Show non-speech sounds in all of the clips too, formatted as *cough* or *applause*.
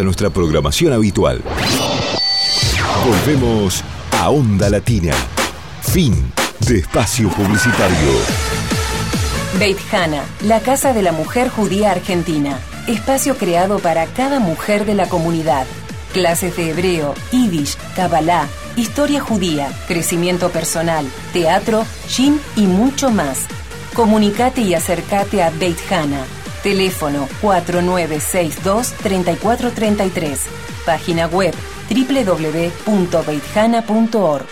a nuestra programación habitual. Volvemos a Onda Latina. Fin de espacio publicitario. Beit Hana, la casa de la mujer judía argentina. Espacio creado para cada mujer de la comunidad. Clases de hebreo, yiddish, kabbalah, historia judía, crecimiento personal, teatro, gym y mucho más. Comunicate y acércate a Beit Hana. Teléfono 4962-3433. Página web www.beithana.org.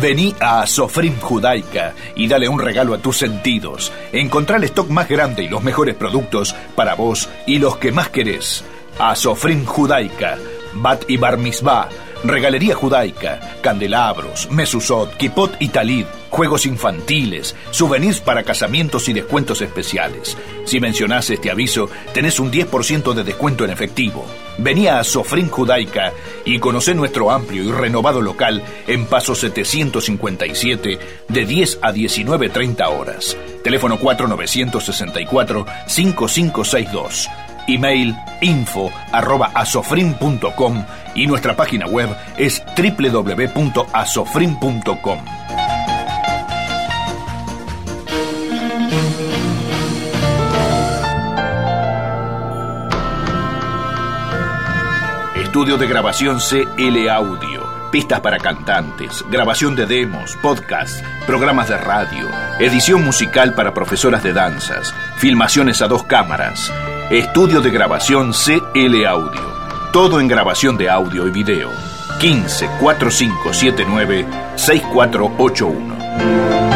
Vení a Sofrim Judaica y dale un regalo a tus sentidos. Encontrá el stock más grande y los mejores productos para vos y los que más querés. A Sofrim Judaica, Bat y Bar Regalería Judaica, candelabros, mesusot, kipot y talid, juegos infantiles, souvenirs para casamientos y descuentos especiales. Si mencionás este aviso, tenés un 10% de descuento en efectivo. Vení a Sofrin Judaica y conocé nuestro amplio y renovado local en Paso 757 de 10 a 19.30 horas. Teléfono 4964-5562. Email info arroba asofrim.com y nuestra página web es www.asofrim.com. Estudio de grabación CL Audio. Pistas para cantantes, grabación de demos, podcasts, programas de radio, edición musical para profesoras de danzas, filmaciones a dos cámaras. Estudio de grabación CL Audio. Todo en grabación de audio y video. 15 4579 6481.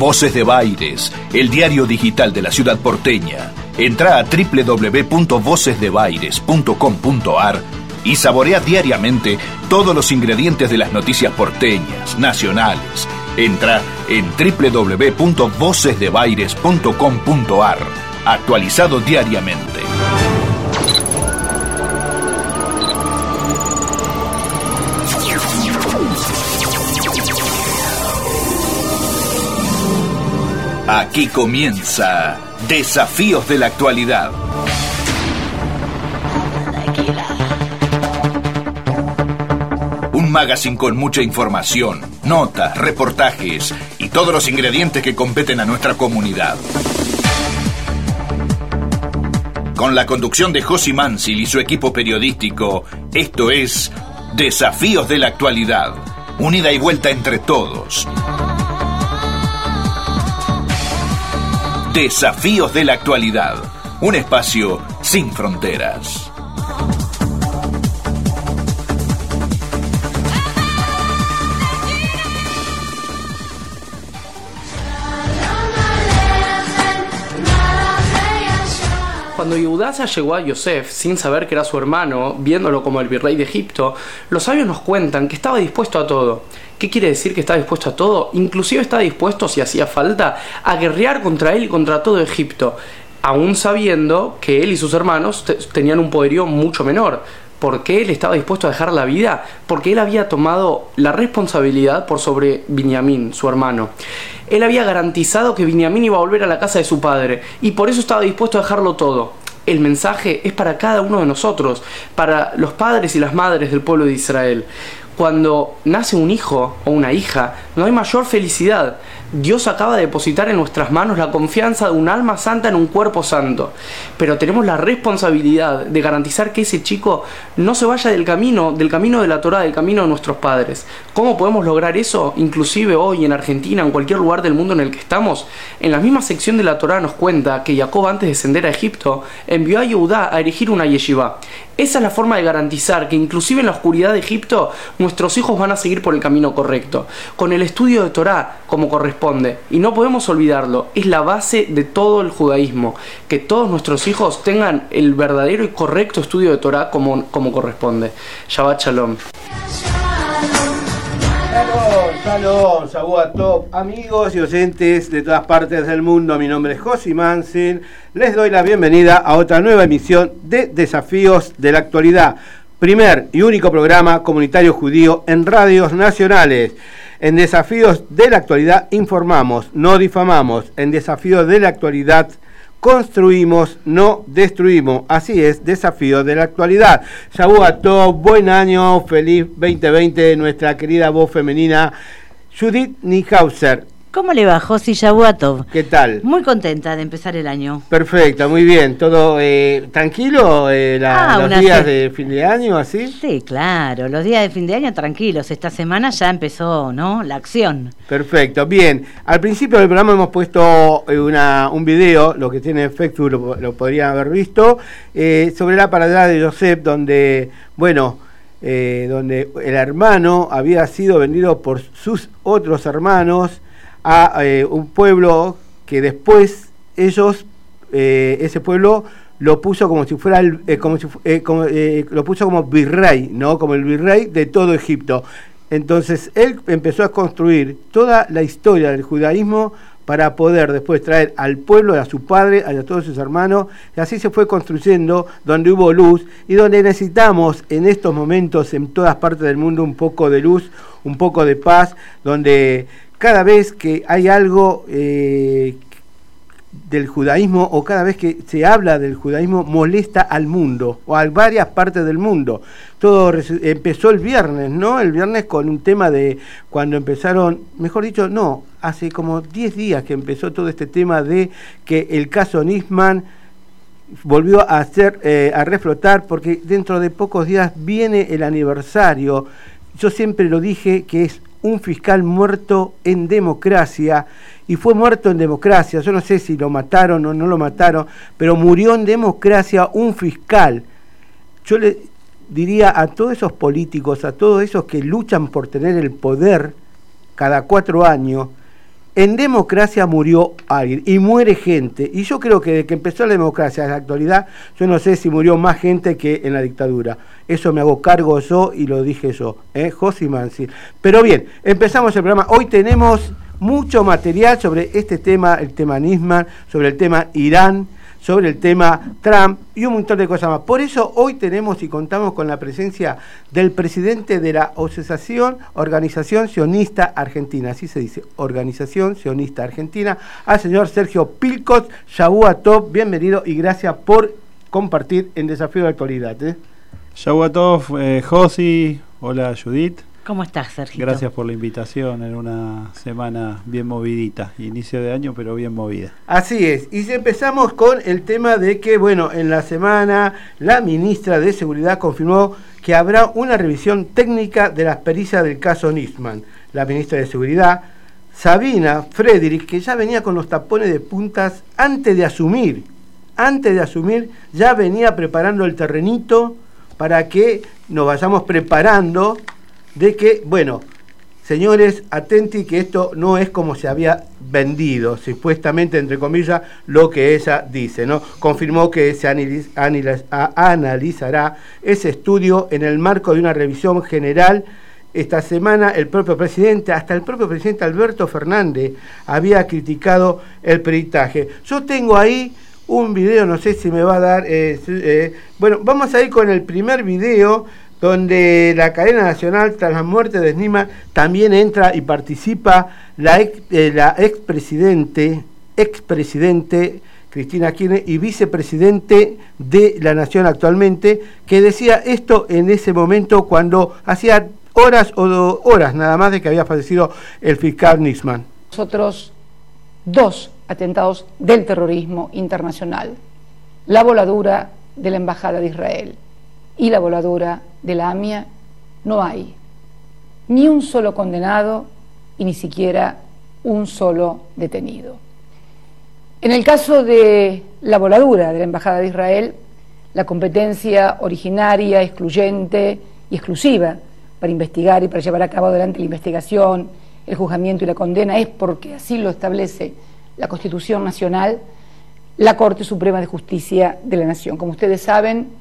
Voces de Baires, el diario digital de la ciudad porteña. Entra a www.vocesdebaires.com.ar y saborea diariamente todos los ingredientes de las noticias porteñas, nacionales. Entra en www.vocesdebaires.com.ar, actualizado diariamente. Aquí comienza Desafíos de la Actualidad. Un magazine con mucha información, notas, reportajes y todos los ingredientes que competen a nuestra comunidad. Con la conducción de Josi Mansil y su equipo periodístico, esto es Desafíos de la Actualidad. Unida y vuelta entre todos. Desafíos de la actualidad. Un espacio sin fronteras. Cuando Yehuda llegó a Yosef sin saber que era su hermano, viéndolo como el virrey de Egipto, los sabios nos cuentan que estaba dispuesto a todo. ¿Qué quiere decir que está dispuesto a todo? Inclusive está dispuesto, si hacía falta, a guerrear contra él y contra todo Egipto, aún sabiendo que él y sus hermanos tenían un poderío mucho menor. ¿Por qué él estaba dispuesto a dejar la vida? Porque él había tomado la responsabilidad por sobre Binyamin, su hermano. Él había garantizado que Binyamin iba a volver a la casa de su padre y por eso estaba dispuesto a dejarlo todo. El mensaje es para cada uno de nosotros, para los padres y las madres del pueblo de Israel. Cuando nace un hijo o una hija, no hay mayor felicidad. Dios acaba de depositar en nuestras manos la confianza de un alma santa en un cuerpo santo. Pero tenemos la responsabilidad de garantizar que ese chico no se vaya del camino, del camino de la Torah, del camino de nuestros padres. ¿Cómo podemos lograr eso? Inclusive hoy en Argentina, en cualquier lugar del mundo en el que estamos. En la misma sección de la Torah nos cuenta que Jacob antes de descender a Egipto envió a Yehudá a erigir una yeshiva. Esa es la forma de garantizar que inclusive en la oscuridad de Egipto nuestros hijos van a seguir por el camino correcto, con el estudio de Torah como corresponde. Y no podemos olvidarlo, es la base de todo el judaísmo, que todos nuestros hijos tengan el verdadero y correcto estudio de Torah como, como corresponde. Shabbat Shalom. Shalom, Shabuah Top, amigos y oyentes de todas partes del mundo. Mi nombre es Josi Mansin. Les doy la bienvenida a otra nueva emisión de Desafíos de la Actualidad. Primer y único programa comunitario judío en radios nacionales. En Desafíos de la Actualidad informamos, no difamamos. En Desafíos de la Actualidad construimos, no destruimos. Así es, desafío de la actualidad. Shabuah Top, buen año, feliz 2020, nuestra querida voz femenina Judith Niehauser. ¿Cómo le va, Josi Yabuatov? ¿Qué tal? Muy contenta de empezar el año. Perfecto, muy bien. ¿Todo eh, tranquilo eh, la, Ah, los días de fin de año, así? Sí, claro, los días de fin de año tranquilos. Esta semana ya empezó, ¿no? La acción. Perfecto, bien. Al principio del programa hemos puesto eh, una, un video, lo que tiene Facebook lo, lo podrían haber visto, eh, sobre la parada de Joseph, donde, bueno, donde el hermano había sido vendido por sus otros hermanos a eh, un pueblo que después ellos, eh, ese pueblo lo puso como si fuera el, eh, como si como, lo puso como virrey, ¿no? Como el virrey de todo Egipto. Entonces él empezó a construir toda la historia del judaísmo para poder después traer al pueblo, a su padre, a todos sus hermanos, y así se fue construyendo donde hubo luz y donde necesitamos en estos momentos en todas partes del mundo un poco de luz, un poco de paz, donde cada vez que hay algo eh, del judaísmo o cada vez que se habla del judaísmo molesta al mundo o a varias partes del mundo. Todo empezó el viernes, ¿no? El viernes con un tema de cuando empezaron, mejor dicho, no, hace como 10 días que empezó todo este tema de que el caso Nisman volvió a hacer eh, a reflotar porque dentro de pocos días viene el aniversario. Yo siempre lo dije que es un fiscal muerto en democracia y fue muerto en democracia. Yo no sé si lo mataron o no lo mataron, pero murió en democracia un fiscal. Yo le diría a todos esos políticos, a todos esos que luchan por tener el poder cada cuatro años, en democracia murió alguien y muere gente. Y yo creo que desde que empezó la democracia en la actualidad, yo no sé si murió más gente que en la dictadura. Eso me hago cargo yo y lo dije yo, ¿eh? Josi Mansi. Pero bien, empezamos el programa. Hoy tenemos mucho material sobre este tema, el tema Nisman, sobre el tema Irán, sobre el tema Trump y un montón de cosas más. Por eso hoy tenemos y contamos con la presencia del presidente de la Asociación Organización Sionista Argentina, así se dice, Organización Sionista Argentina, al señor Sergio Pilcos, Shabuah Top, bienvenido y gracias por compartir en Desafío de Actualidad. ¿eh? Shabuatov, eh, Josi, hola Judith. ¿Cómo estás, Sergio? Gracias por la invitación en una semana bien movidita, inicio de año pero bien movida. Así es, y si empezamos con el tema de que, bueno, en la semana la ministra de Seguridad confirmó que habrá una revisión técnica de las pericias del caso Nisman. La ministra de Seguridad, Sabina Frederick, que ya venía con los tapones de puntas antes de asumir, antes de asumir, ya venía preparando el terrenito para que nos vayamos preparando de que, bueno, señores, atenti que esto no es como se había vendido, supuestamente, entre comillas, lo que ella dice, ¿no? Confirmó que se analizará ese estudio en el marco de una revisión general. Esta semana el propio presidente, hasta el propio presidente Alberto Fernández, había criticado el peritaje. Yo tengo ahí un video, no sé si me va a dar... eh, eh, bueno, vamos a ir con el primer video donde la cadena nacional tras la muerte de Snima también entra y participa la ex, eh, expresidente, expresidente Cristina Kirchner y vicepresidente de la Nación actualmente, que decía esto en ese momento cuando hacía horas o horas nada más de que había fallecido el fiscal Nisman. nosotros dos atentados del terrorismo internacional, la voladura de la Embajada de Israel y la voladura de la AMIA, no hay ni un solo condenado y ni siquiera un solo detenido. En el caso de la voladura de la Embajada de Israel, la competencia originaria, excluyente y exclusiva para investigar y para llevar a cabo adelante la investigación, el juzgamiento y la condena es porque así lo establece la Constitución Nacional, la Corte Suprema de Justicia de la Nación. Como ustedes saben,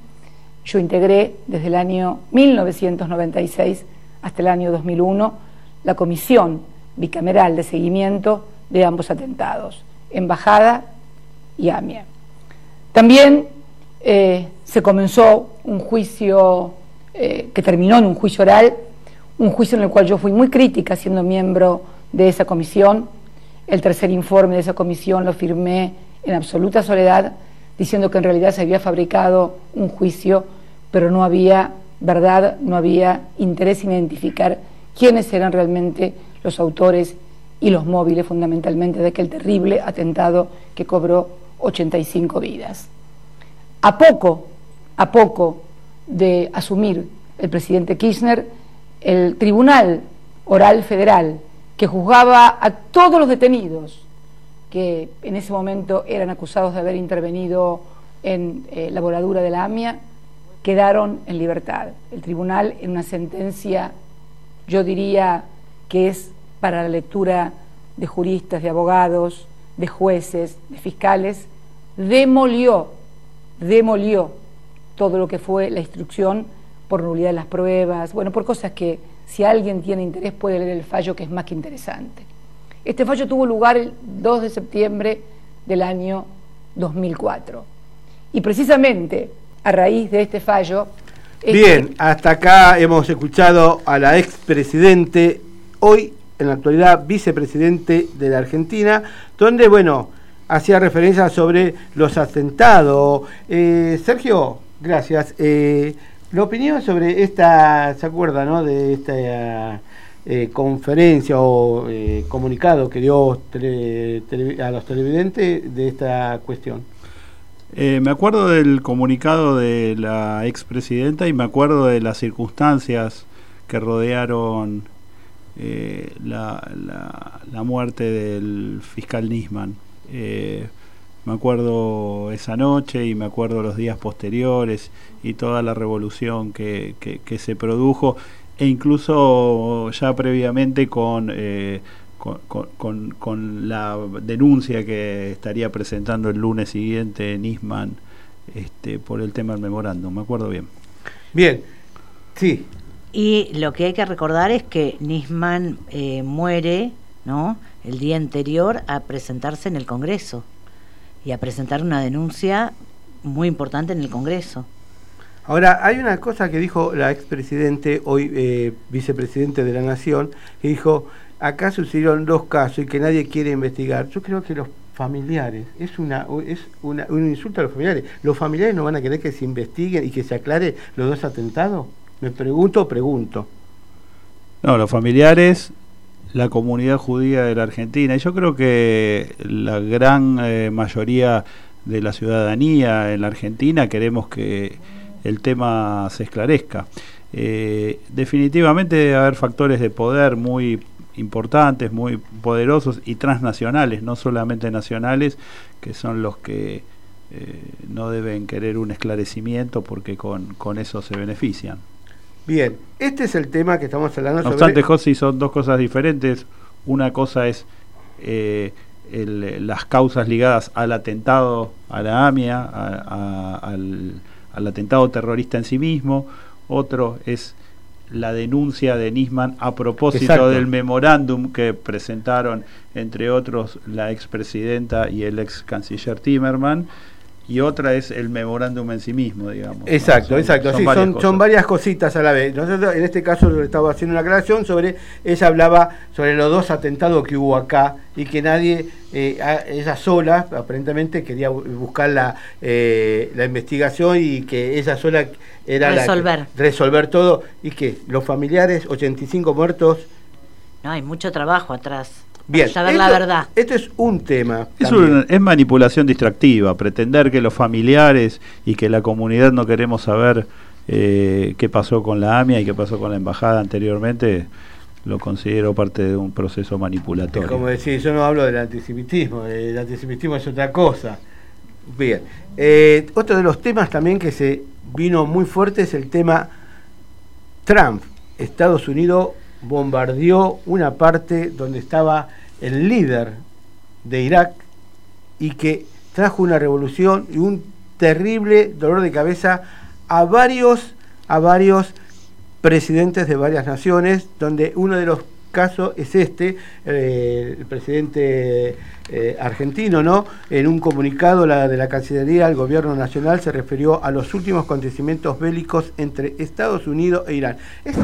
yo integré desde el año 1996 hasta el año 2001 la comisión bicameral de seguimiento de ambos atentados, Embajada y AMIA. También eh, se comenzó un juicio eh, que terminó en un juicio oral, un juicio en el cual yo fui muy crítica siendo miembro de esa comisión. El tercer informe de esa comisión lo firmé en absoluta soledad, diciendo que en realidad se había fabricado un juicio, pero no había verdad, no había interés en identificar quiénes eran realmente los autores y los móviles fundamentalmente de aquel terrible atentado que cobró 85 vidas. A poco, a poco de asumir el presidente Kirchner, el Tribunal Oral Federal, que juzgaba a todos los detenidos que en ese momento eran acusados de haber intervenido en eh, la voladura de la AMIA, quedaron en libertad. El tribunal, en una sentencia, yo diría que es para la lectura de juristas, de abogados, de jueces, de fiscales, demolió, demolió todo lo que fue la instrucción por nulidad de las pruebas, bueno, por cosas que si alguien tiene interés puede leer el fallo que es más que interesante. Este fallo tuvo lugar el 2 de septiembre del año 2004. Y precisamente a raíz de este fallo... Bien, hasta acá hemos escuchado a la expresidente, hoy en la actualidad vicepresidente de la Argentina, donde, bueno, hacía referencia sobre los atentados. Eh, Sergio, gracias. Eh, la opinión sobre esta, ¿se acuerda, no? De esta eh, conferencia o comunicado que dio a los televidentes de esta cuestión. me acuerdo del comunicado de la expresidenta y me acuerdo de las circunstancias que rodearon eh, la, la, muerte del fiscal Nisman. Eh, me acuerdo esa noche y me acuerdo los días posteriores y toda la revolución que, que, se produjo e incluso ya previamente con, eh, con, con, la denuncia que estaría presentando el lunes siguiente Nisman este, por el tema del memorándum. Me acuerdo bien. Bien, sí, y lo que hay que recordar es que Nisman eh, muere ¿no? el día anterior a presentarse en el Congreso y a presentar una denuncia muy importante en el Congreso. Ahora, hay una cosa que dijo la expresidente, hoy eh, vicepresidente de la Nación, que dijo, acá sucedieron dos casos y que nadie quiere investigar. Yo creo que los familiares, es, una, es una, un insulto a los familiares. ¿Los familiares no van a querer que se investiguen y que se aclare los dos atentados? Me pregunto, pregunto. No, los familiares, la comunidad judía de la Argentina, y yo creo que la gran eh, mayoría de la ciudadanía en la Argentina queremos que el tema se esclarezca. Eh, definitivamente debe haber factores de poder muy importantes, muy poderosos y transnacionales, no solamente nacionales, que son los que eh, no deben querer un esclarecimiento porque con, con eso se benefician. Bien, este es el tema que estamos hablando. No obstante, José, son dos cosas diferentes. Una cosa es eh, las causas ligadas al atentado a la AMIA, al, atentado terrorista en sí mismo. Otro es la denuncia de Nisman a propósito del memorándum que presentaron, entre otros, la expresidenta y el ex canciller Timerman y otra es el memorándum en sí mismo, digamos. Exacto, exacto. Son, sí, varias son, varias cositas a la vez. Nosotros en este caso estaba haciendo una aclaración sobre, ella hablaba sobre los dos atentados que hubo acá y que nadie, eh, ella sola, aparentemente quería buscar la, eh, la investigación y que ella sola era resolver. la resolver todo y que los familiares, 85 muertos. No, hay mucho trabajo atrás. Bien, saber la verdad. Este es un tema. Es, es, manipulación distractiva, pretender que los familiares y que la comunidad no queremos saber eh, qué pasó con la AMIA y qué pasó con la embajada anteriormente, lo considero parte de un proceso manipulatorio. como decir, yo no hablo del antisemitismo, el antisemitismo es otra cosa. Bien, eh, otro de los temas también que se vino muy fuerte es el tema Trump. Estados Unidos bombardeó una parte donde estaba el líder de Irak y que trajo una revolución y un terrible dolor de cabeza a varios, a varios presidentes de varias naciones, donde uno de los caso es este, eh, el presidente eh, argentino, ¿no? En un comunicado de la Cancillería al Gobierno Nacional se refirió a los últimos acontecimientos bélicos entre Estados Unidos e Irán. ¿Es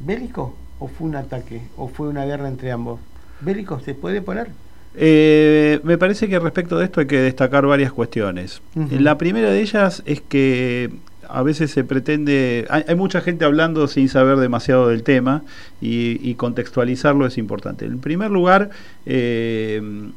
bélico o fue un ataque o fue una guerra entre ambos? ¿Bélico se puede poner? Eh, me parece que respecto de esto hay que destacar varias cuestiones. La primera de ellas es que a veces se pretende, hay, mucha gente hablando sin saber demasiado del tema y, contextualizarlo es importante. En primer lugar, eh,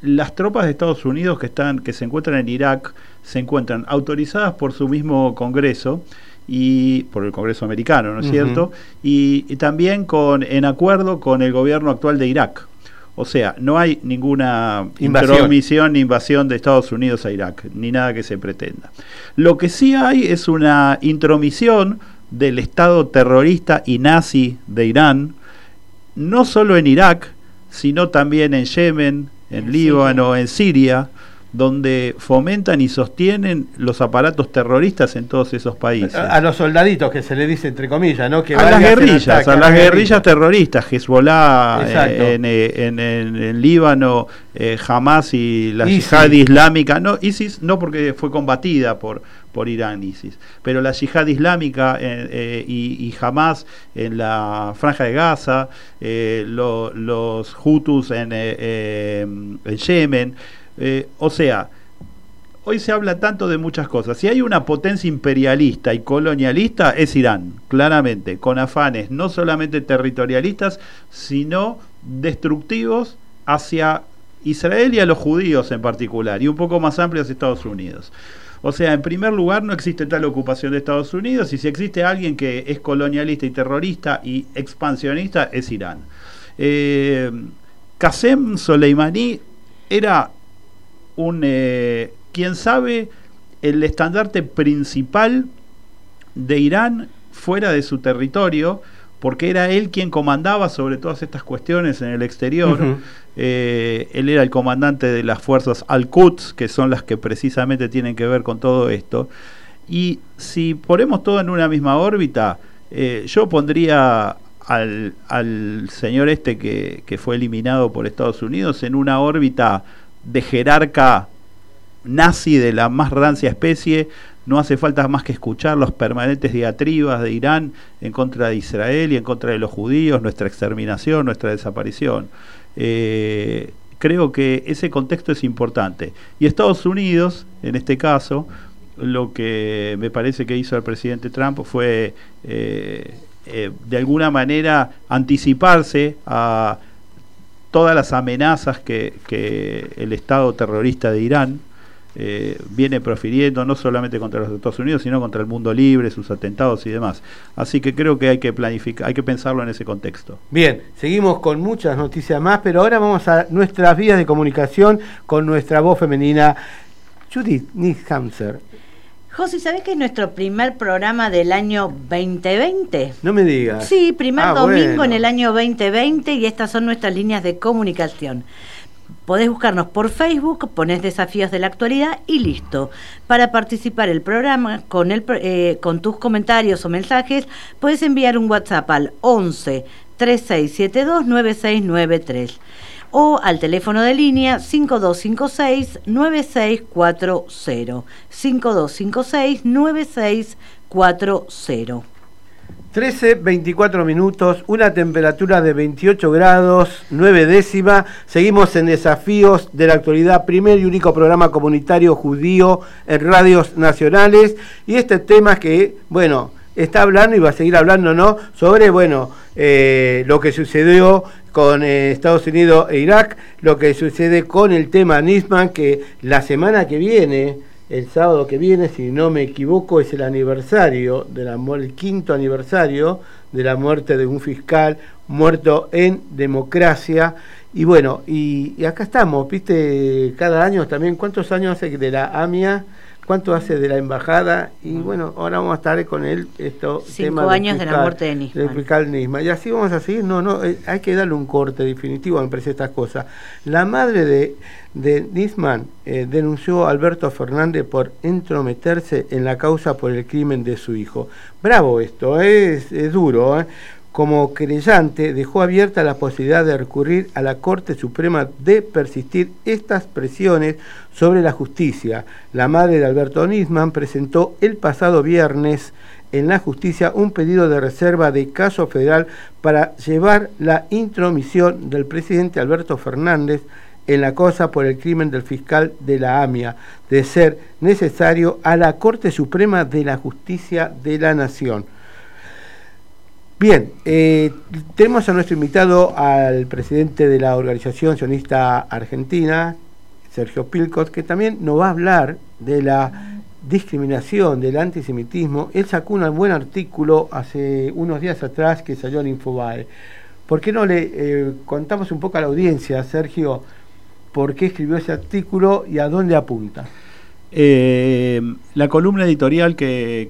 las tropas de Estados Unidos que están, que se encuentran en Irak, se encuentran autorizadas por su mismo Congreso y por el Congreso americano, ¿no es cierto? Y, y, también con en acuerdo con el gobierno actual de Irak. O sea, no hay ninguna intromisión ni invasión de Estados Unidos a Irak, ni nada que se pretenda. Lo que sí hay es una intromisión del Estado terrorista y nazi de Irán, no solo en Irak, sino también en Yemen, en Líbano, en Siria, donde fomentan y sostienen los aparatos terroristas en todos esos países. A, los soldaditos que se le dice entre comillas, ¿no? Que a las guerrillas, a las guerrillas terroristas, Hezbollah eh, eh, en, en, Líbano, eh, Hamas y la yihad islámica, no, ISIS no porque fue combatida por, por Irán, ISIS, pero la yihad islámica y, y, Hamas en la franja de Gaza, los Hutus en, en Yemen, eh, o sea, hoy se habla tanto de muchas cosas. Si hay una potencia imperialista y colonialista, es Irán, claramente, con afanes no solamente territorialistas, sino destructivos hacia Israel y a los judíos en particular, y un poco más amplios Estados Unidos. O sea, en primer lugar, no existe tal ocupación de Estados Unidos, y si existe alguien que es colonialista y terrorista y expansionista, es Irán. Eh, Qasem Soleimani era un, eh, quién sabe, el estandarte principal de Irán fuera de su territorio, porque era él quien comandaba sobre todas estas cuestiones en el exterior. Eh, él era el comandante de las fuerzas Al-Quds, que son las que precisamente tienen que ver con todo esto. Y si ponemos todo en una misma órbita, eh, yo pondría al, al, señor este que, que fue eliminado por Estados Unidos en una órbita de jerarca nazi de la más rancia especie, no hace falta más que escuchar los permanentes diatribas de Irán en contra de Israel y en contra de los judíos, nuestra exterminación, nuestra desaparición. Eh, creo que ese contexto es importante. Y Estados Unidos, en este caso, lo que me parece que hizo el presidente Trump fue, eh, eh, de alguna manera, anticiparse a todas las amenazas que, el Estado terrorista de Irán eh, viene profiriendo, no solamente contra los Estados Unidos, sino contra el mundo libre, sus atentados y demás. Así que creo que hay que planificar, hay que pensarlo en ese contexto. Bien, seguimos con muchas noticias más, pero ahora vamos a nuestras vías de comunicación con nuestra voz femenina, Judith Nishamser. José, ¿sabés que es nuestro primer programa del año 2020? No me digas. Sí, primer ah, domingo en el año 2020 y estas son nuestras líneas de comunicación. Podés buscarnos por Facebook, ponés desafíos de la actualidad y listo. Para participar el programa con, el, eh, con tus comentarios o mensajes, puedes enviar un WhatsApp al 11 3672 9693 o al teléfono de línea 5256-9640. 5256-9640. 13, 24 minutos, una temperatura de 28 grados, 9 décima. Seguimos en Desafíos de la Actualidad, primer y único programa comunitario judío en radios nacionales. Y este tema que, bueno, está hablando y va a seguir hablando, ¿no? Sobre, bueno, eh, lo que sucedió con eh, Estados Unidos e Irak, lo que sucede con el tema Nisman, que la semana que viene, el sábado que viene, si no me equivoco, es el aniversario, de la, el quinto aniversario de la muerte de un fiscal muerto en democracia. Y bueno, y, y acá estamos, viste, cada año también, ¿cuántos años hace de la AMIA? Cuánto hace de la embajada y bueno, ahora vamos a estar con él esto cinco años de la muerte de Nisman. Y así vamos a seguir, no, no, eh, hay que darle un corte definitivo, me parece estas cosas. La madre de, de Nisman eh, denunció a Alberto Fernández por entrometerse en la causa por el crimen de su hijo. Bravo esto, es, es duro, ¿eh? Como querellante dejó abierta la posibilidad de recurrir a la Corte Suprema de persistir estas presiones sobre la justicia. La madre de Alberto Nisman presentó el pasado viernes en la justicia un pedido de reserva de caso federal para llevar la intromisión del presidente Alberto Fernández en la cosa por el crimen del fiscal de la AMIA, de ser necesario a la Corte Suprema de la Justicia de la Nación. Bien, eh, tenemos a nuestro invitado al presidente de la Organización Sionista Argentina, Sergio Pilcos, que también nos va a hablar de la discriminación, del antisemitismo. Él sacó un buen artículo hace unos días atrás que salió en Infobae. ¿Por qué no le eh, contamos un poco a la audiencia, Sergio, por qué escribió ese artículo y a dónde apunta? Eh, la columna editorial que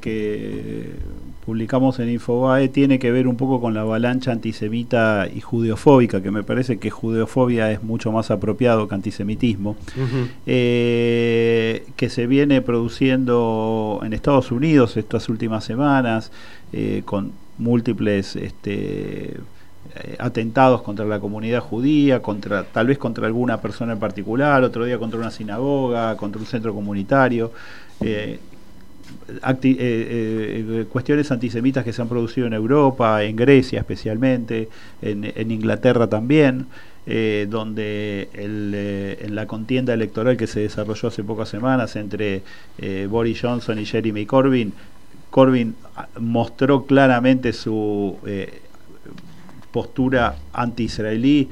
publicamos en Infobae tiene que ver un poco con la avalancha antisemita y judeofóbica, que me parece que judeofobia es mucho más apropiado que antisemitismo, eh, que se viene produciendo en Estados Unidos estas últimas semanas, eh, con múltiples este, eh, atentados contra la comunidad judía, contra tal vez contra alguna persona en particular, otro día contra una sinagoga, contra un centro comunitario. Eh, eh, cuestiones antisemitas que se han producido en Europa, en Grecia especialmente, en, Inglaterra también, eh, donde en la contienda electoral que se desarrolló hace pocas semanas entre Boris Johnson y Jeremy Corbyn, Corbyn ah, mostró claramente su postura anti-israelí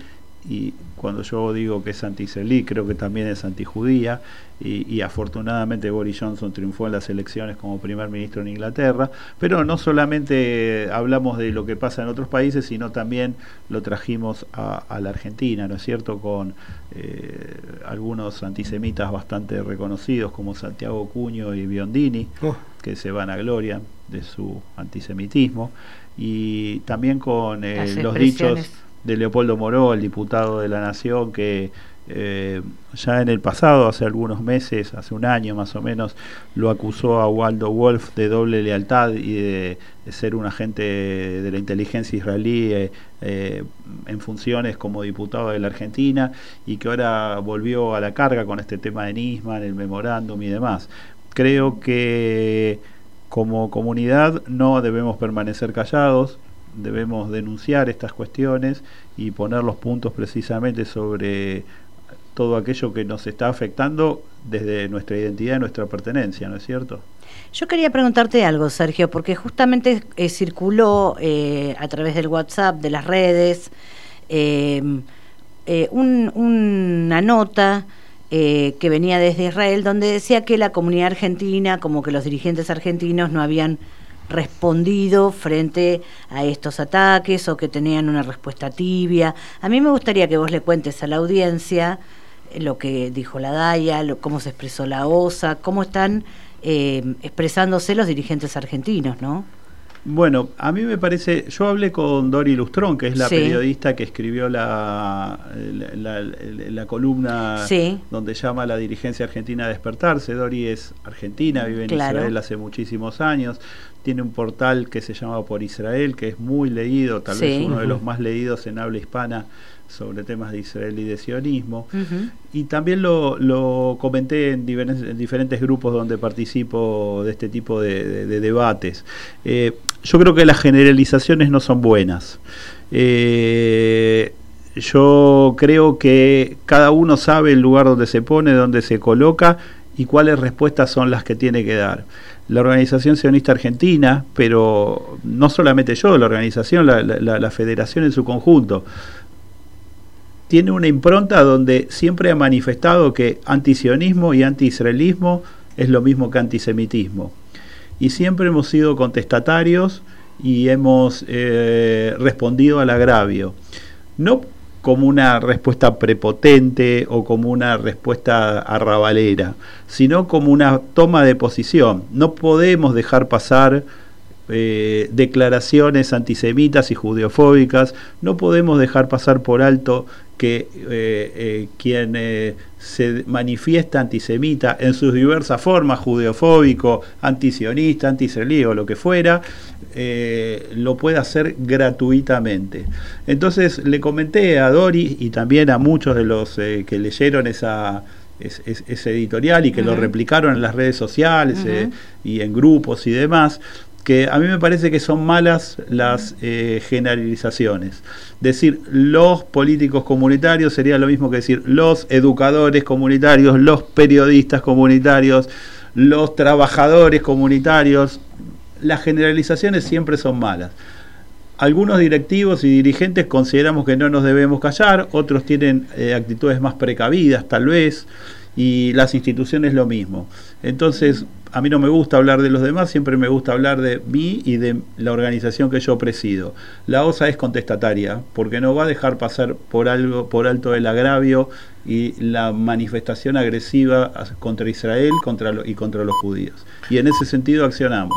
y cuando yo digo que es anti-israelí creo que también es antijudía y, afortunadamente Boris Johnson triunfó en las elecciones como primer ministro en Inglaterra, pero no solamente hablamos de lo que pasa en otros países, sino también lo trajimos a, la Argentina, ¿no es cierto?, con eh, algunos antisemitas bastante reconocidos como Santiago Cuño y Biondini, oh. que se van a gloria de su antisemitismo, y también con eh, los dichos de Leopoldo Moró, el diputado de la Nación, que eh, ya en el pasado, hace algunos meses, hace un año más o menos, lo acusó a Waldo Wolf de doble lealtad y de, ser un agente de la inteligencia israelí eh, eh, en funciones como diputado de la Argentina y que ahora volvió a la carga con este tema de Nisman, el memorándum y demás. Creo que como comunidad no debemos permanecer callados, debemos denunciar estas cuestiones y poner los puntos precisamente sobre todo aquello que nos está afectando desde nuestra identidad y nuestra pertenencia, ¿no es cierto? Yo quería preguntarte algo, Sergio, porque justamente eh, circuló eh, a través del WhatsApp, de las redes, em, eh, una nota que venía desde Israel donde decía que la comunidad argentina, como que los dirigentes argentinos no habían respondido frente a estos ataques o que tenían una respuesta tibia. A mí me gustaría que vos le cuentes a la audiencia lo que dijo la DAIA, cómo se expresó la OSA, cómo están eh, expresándose los dirigentes argentinos, ¿no? Bueno, a mí me parece, yo hablé con Dori Lustrón, que es la periodista que escribió la, la, columna donde llama a la dirigencia argentina a despertarse. Dori es argentina, vive en Israel hace muchísimos años, tiene un portal que se llama Por Israel, que es muy leído, tal vez uno de los más leídos en habla hispana sobre temas de Israel y de sionismo. Y también lo, comenté en, diferentes, grupos donde participo de este tipo de, debates. Eh, yo creo que las generalizaciones no son buenas. Eh, yo creo que cada uno sabe el lugar donde se pone, donde se coloca y cuáles respuestas son las que tiene que dar. La Organización Sionista Argentina, pero no solamente yo, la organización, la, la federación en su conjunto, tiene una impronta donde siempre ha manifestado que antisionismo y antiisraelismo es lo mismo que antisemitismo. Y siempre hemos sido contestatarios y hemos eh, respondido al agravio. No como una respuesta prepotente o como una respuesta arrabalera, sino como una toma de posición. No podemos dejar pasar eh, declaraciones antisemitas y judeofóbicas, no podemos dejar pasar por alto que eh, eh, quien eh, se manifiesta antisemita en sus diversas formas, judeofóbico, antisionista, antisraelí o lo que fuera, lo puede hacer gratuitamente. Entonces le comenté a Dori y también a muchos de los que leyeron esa, ese editorial y que lo replicaron en las redes sociales y en grupos y demás, que a mí me parece que son malas las eh, generalizaciones. Decir los políticos comunitarios sería lo mismo que decir los educadores comunitarios, los periodistas comunitarios, los trabajadores comunitarios. Las generalizaciones siempre son malas. Algunos directivos y dirigentes consideramos que no nos debemos callar, otros tienen eh, actitudes más precavidas tal vez, y las instituciones lo mismo. Entonces, a mí no me gusta hablar de los demás, siempre me gusta hablar de mí y de la organización que yo presido. La OSA es contestataria, porque no va a dejar pasar por algo, por alto el agravio y la manifestación agresiva contra Israel contra y contra los judíos. Y en ese sentido accionamos.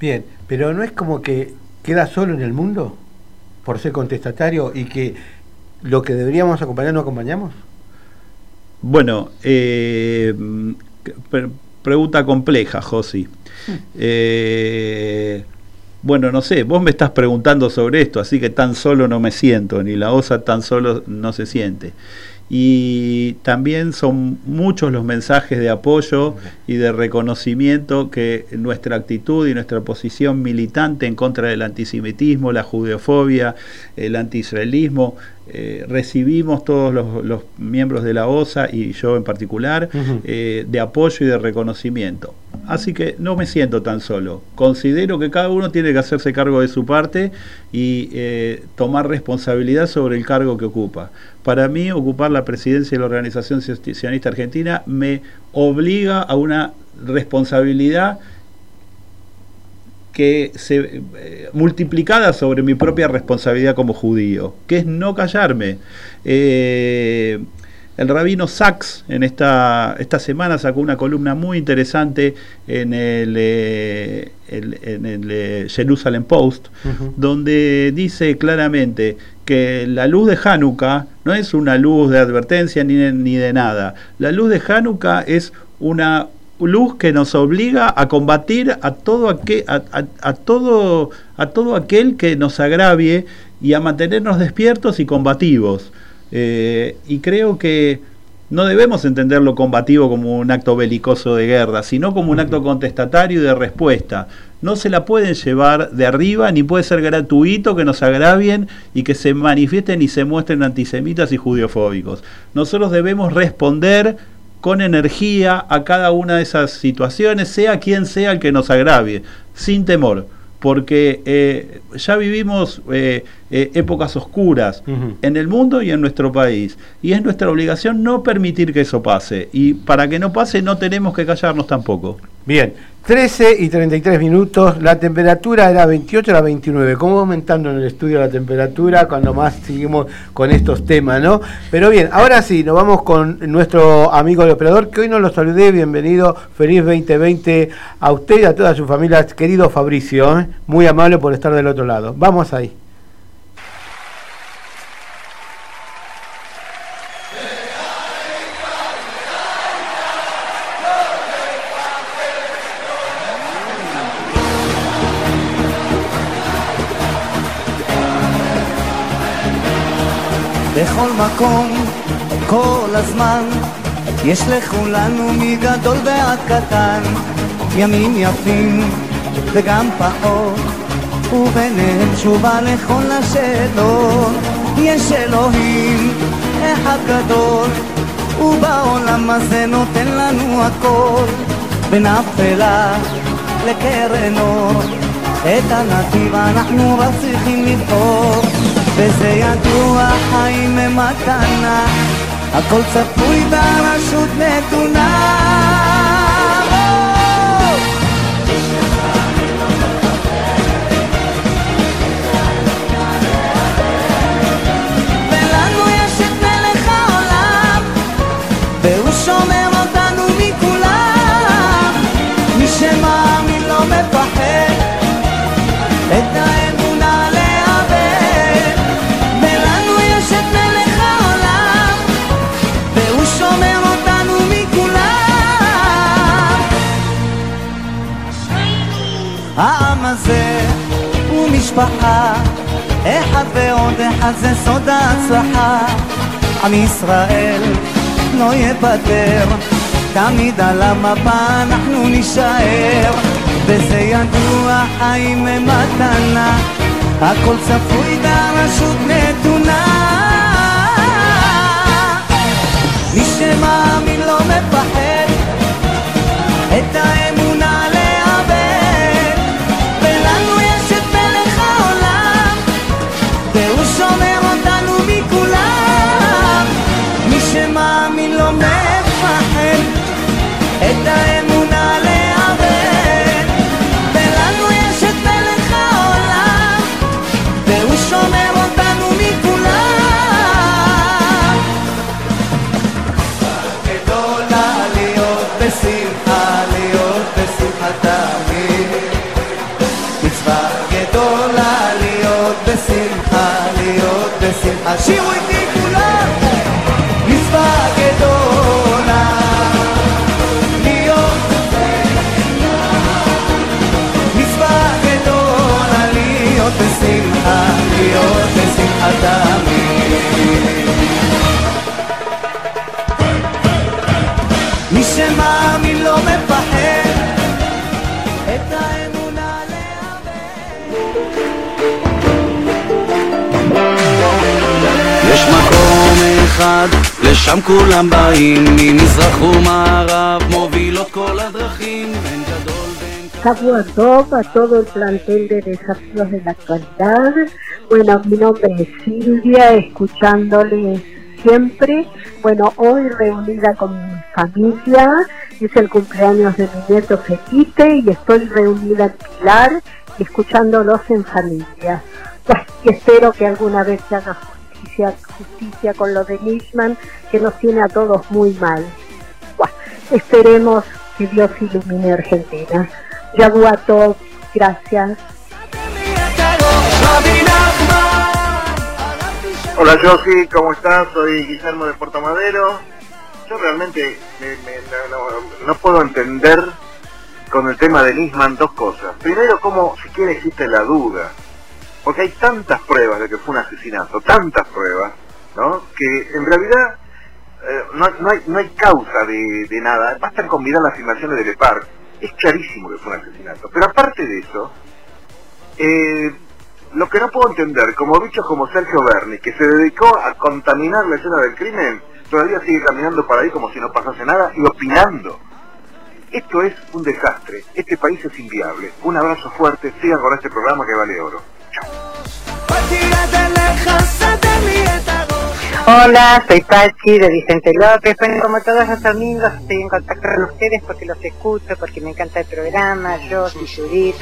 Bien, pero no es como que queda solo en el mundo por ser contestatario y que lo que deberíamos acompañar no acompañamos. Bueno, eh, pregunta compleja, Josi. Eh, bueno, no sé, vos me estás preguntando sobre esto, así que tan solo no me siento, ni la OSA tan solo no se siente. Y también son muchos los mensajes de apoyo y de reconocimiento que nuestra actitud y nuestra posición militante en contra del antisemitismo, la judeofobia, el antiisraelismo, eh, recibimos todos los, miembros de la OSA y yo en particular eh, de apoyo y de reconocimiento. Así que no me siento tan solo. Considero que cada uno tiene que hacerse cargo de su parte y eh, tomar responsabilidad sobre el cargo que ocupa. Para mí, ocupar la presidencia de la Organización Sionista Argentina me obliga a una responsabilidad que se eh, multiplicada sobre mi propia responsabilidad como judío, que es no callarme. Eh, el rabino Sachs en esta, esta semana sacó una columna muy interesante en el, eh, en el Jerusalem Post, donde dice claramente que la luz de Hanukkah no es una luz de advertencia ni, ni de nada. La luz de Hanukkah es una luz que nos obliga a combatir a todo, aquel, a, todo, a todo aquel que nos agravie y a mantenernos despiertos y combativos. Eh, y creo que no debemos entender lo combativo como un acto belicoso de guerra, sino como un acto contestatario y de respuesta. No se la pueden llevar de arriba, ni puede ser gratuito que nos agravien y que se manifiesten y se muestren antisemitas y judiofóbicos. Nosotros debemos responder con energía a cada una de esas situaciones, sea quien sea el que nos agravie, sin temor, porque eh, ya vivimos eh, eh, épocas oscuras en el mundo y en nuestro país, y es nuestra obligación no permitir que eso pase, y para que no pase no tenemos que callarnos tampoco. Bien, 13 y 33 minutos, la temperatura era 28 a 29, ¿cómo aumentando en el estudio la temperatura cuando más seguimos con estos temas, no? Pero bien, ahora sí, nos vamos con nuestro amigo el operador, que hoy nos lo saludé, bienvenido, feliz 2020 a usted y a toda su familia, querido Fabricio, ¿eh? muy amable por estar del otro lado. Vamos ahí. יש לכולנו מגדול ועד קטן, ימים יפים וגם פחות, וביניהם תשובה לכל השאלות. יש אלוהים אחד גדול, ובעולם הזה נותן לנו הכל, בין אפלה לקרן אור, את הנתיב אנחנו רק צריכים לבחור. וזה ידוע, חיים הם מתנה, הכל צפוי והרשות נתונה. ומשפחה אחד ועוד אחד זה סוד ההצלחה. עם ישראל לא יוותר תמיד על המפה אנחנו נישאר. וזה ידוע חיים הם מתנה? הכל צפוי והרשות נתונה. מי שמאמין לא מפחד השירו איתי כולם מספגדונה להיות מספגדונה להיות בשמחה להיות בשמחתם. אחד, לשם כולם bאים, ממזרח ומערב, מובילות כל הדרכים, בין גדול בין... Sabua Tov, a todo el plantel de desafíos de la actualidad. Bueno, mi nombre es Silvia, escuchándole siempre. Bueno, hoy reunida con mi familia, es el cumpleaños de mi nieto Felipe y estoy reunida en Pilar, escuchándolos en familia. Pues, y espero que alguna vez se haga justicia, con lo de Nisman, que nos tiene a todos muy mal. Bueno, esperemos que Dios ilumine a Argentina. Yaguato, gracias. Hola Josi, ¿cómo estás? Soy Guillermo de Puerto Madero. Yo realmente me- no puedo entender con el tema de Nisman dos cosas. Primero, cómo siquiera existe la duda. Porque hay tantas pruebas de que fue un asesinato, tantas pruebas, ¿no? Que en realidad eh, no, no hay, no hay causa de, de nada. Bastan con mirar las filmaciones del EPAR. Es clarísimo que fue un asesinato. Pero aparte de eso, eh, lo que no puedo entender, como bichos como Sergio Berni, que se dedicó a contaminar la escena del crimen, todavía sigue caminando por ahí como si no pasase nada y opinando. Esto es un desastre. Este país es inviable. Un abrazo fuerte. Sigan con este programa que vale oro. Hola, soy Pachi de Vicente López. Bueno, como todos los domingos estoy en contacto con ustedes porque los escucho, porque me encanta el programa, yo y Judith.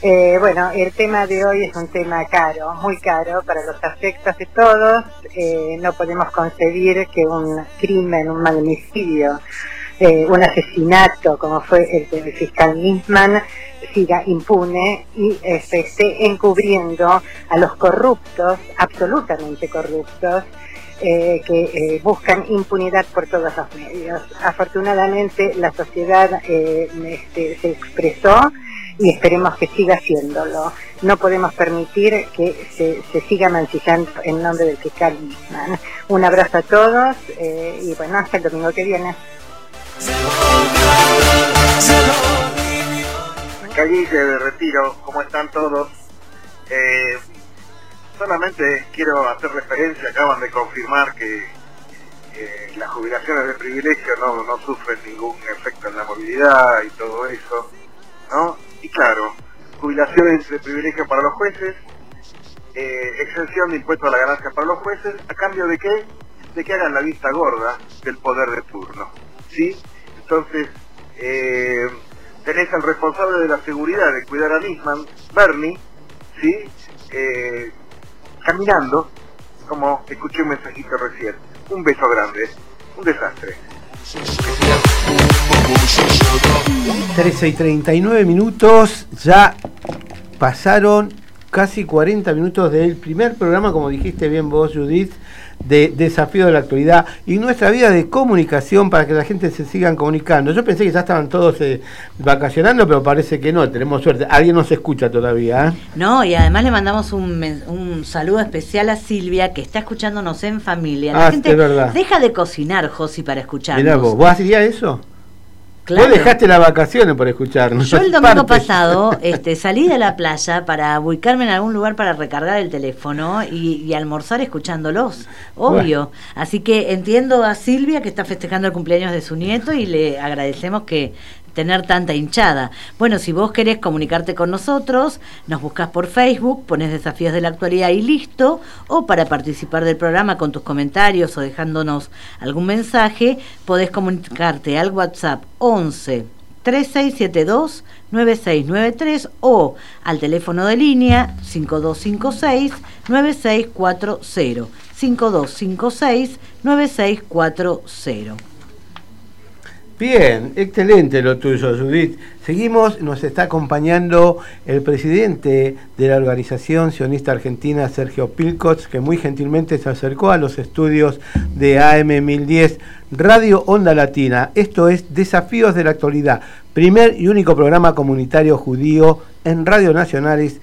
Eh, bueno, el tema de hoy es un tema caro, muy caro para los afectos de todos. Eh, no podemos concebir que un crimen, un magnicidio, eh, un asesinato como fue el del fiscal Nisman siga impune y se esté encubriendo a los corruptos, absolutamente corruptos, eh, que eh, buscan impunidad por todos los medios. Afortunadamente la sociedad eh, este, se expresó y esperemos que siga haciéndolo. No podemos permitir que se, siga mancillando en nombre del fiscal Nisman. Un abrazo a todos y bueno, hasta el domingo que viene. Calle de Retiro, ¿cómo están todos? Eh, solamente quiero hacer referencia, acaban de confirmar que las jubilaciones de privilegio no, no sufren ningún efecto en la movilidad y todo eso, ¿no? Y claro, jubilaciones de privilegio para los jueces, eh, exención de impuestos a la ganancia para los jueces, ¿a cambio de qué? De que hagan la vista gorda del poder de turno, ¿sí? Entonces, eh, tenés al responsable de la seguridad de cuidar a Nisman, Bernie, ¿sí? Eh, caminando, como escuché un mensajito recién. Un beso grande, un desastre. 13 y 39 minutos, ya pasaron casi 40 minutos del primer programa, como dijiste bien vos, Judith, de Desafío de la Actualidad y nuestra vida de comunicación para que la gente se sigan comunicando. Yo pensé que ya estaban todos eh, vacacionando, pero parece que no, tenemos suerte. Alguien nos escucha todavía. ¿eh? No, y además le mandamos un, un saludo especial a Silvia, que está escuchándonos en familia. La Ah, gente es verdad. deja de cocinar, Josi, para escucharnos. Mirá vos, ¿vos hacías eso? Claro. Vos dejaste las vacaciones por escucharnos. Yo el domingo pasado *laughs* este, salí de la playa para ubicarme en algún lugar para recargar el teléfono y, y almorzar escuchándolos, obvio. Así que entiendo a Silvia que está festejando el cumpleaños de su nieto y le agradecemos que tener tanta hinchada. Bueno, si vos querés comunicarte con nosotros, nos buscas por Facebook, pones desafíos de la actualidad y listo, o para participar del programa con tus comentarios o dejándonos algún mensaje, podés comunicarte al WhatsApp 11 3672 9693 o al teléfono de línea 5256 9640 5256 9640. Bien, excelente lo tuyo, Judith. Seguimos, nos está acompañando el presidente de la Organización Sionista Argentina, Sergio Pilcots, que muy gentilmente se acercó a los estudios de AM 1010 Radio Onda Latina. Esto es Desafíos de la Actualidad, primer y único programa comunitario judío en Radio Nacionales.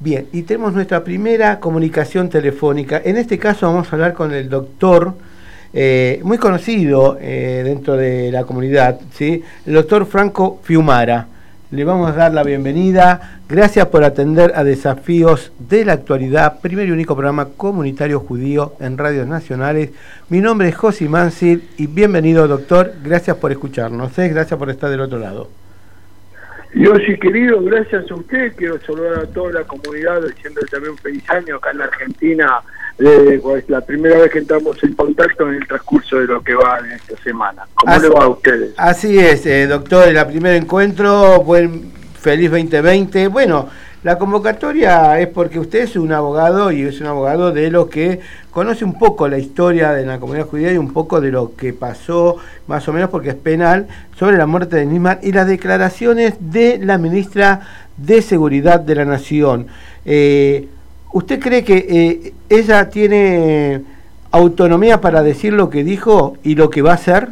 Bien, y tenemos nuestra primera comunicación telefónica. En este caso vamos a hablar con el doctor eh, muy conocido eh, dentro de la comunidad, ¿sí? el doctor Franco Fiumara. Le vamos a dar la bienvenida. Gracias por atender a Desafíos de la Actualidad, primer y único programa comunitario judío en radios nacionales. Mi nombre es Josi Mansir y bienvenido, doctor. Gracias por escucharnos. ¿eh? Gracias por estar del otro lado. Yo sí, querido, gracias a usted. Quiero saludar a toda la comunidad, diciendo también un feliz año acá en la Argentina. Eh, pues, la primera vez que entramos en contacto en el transcurso de lo que va en esta semana. ¿Cómo Así- le va a ustedes? Así es, eh, doctor, el primer encuentro, buen feliz 2020. Bueno, la convocatoria es porque usted es un abogado y es un abogado de lo que conoce un poco la historia de la comunidad judía y un poco de lo que pasó, más o menos porque es penal, sobre la muerte de Nisman y las declaraciones de la ministra de Seguridad de la Nación. Eh, ¿Usted cree que eh, ella tiene autonomía para decir lo que dijo y lo que va a hacer?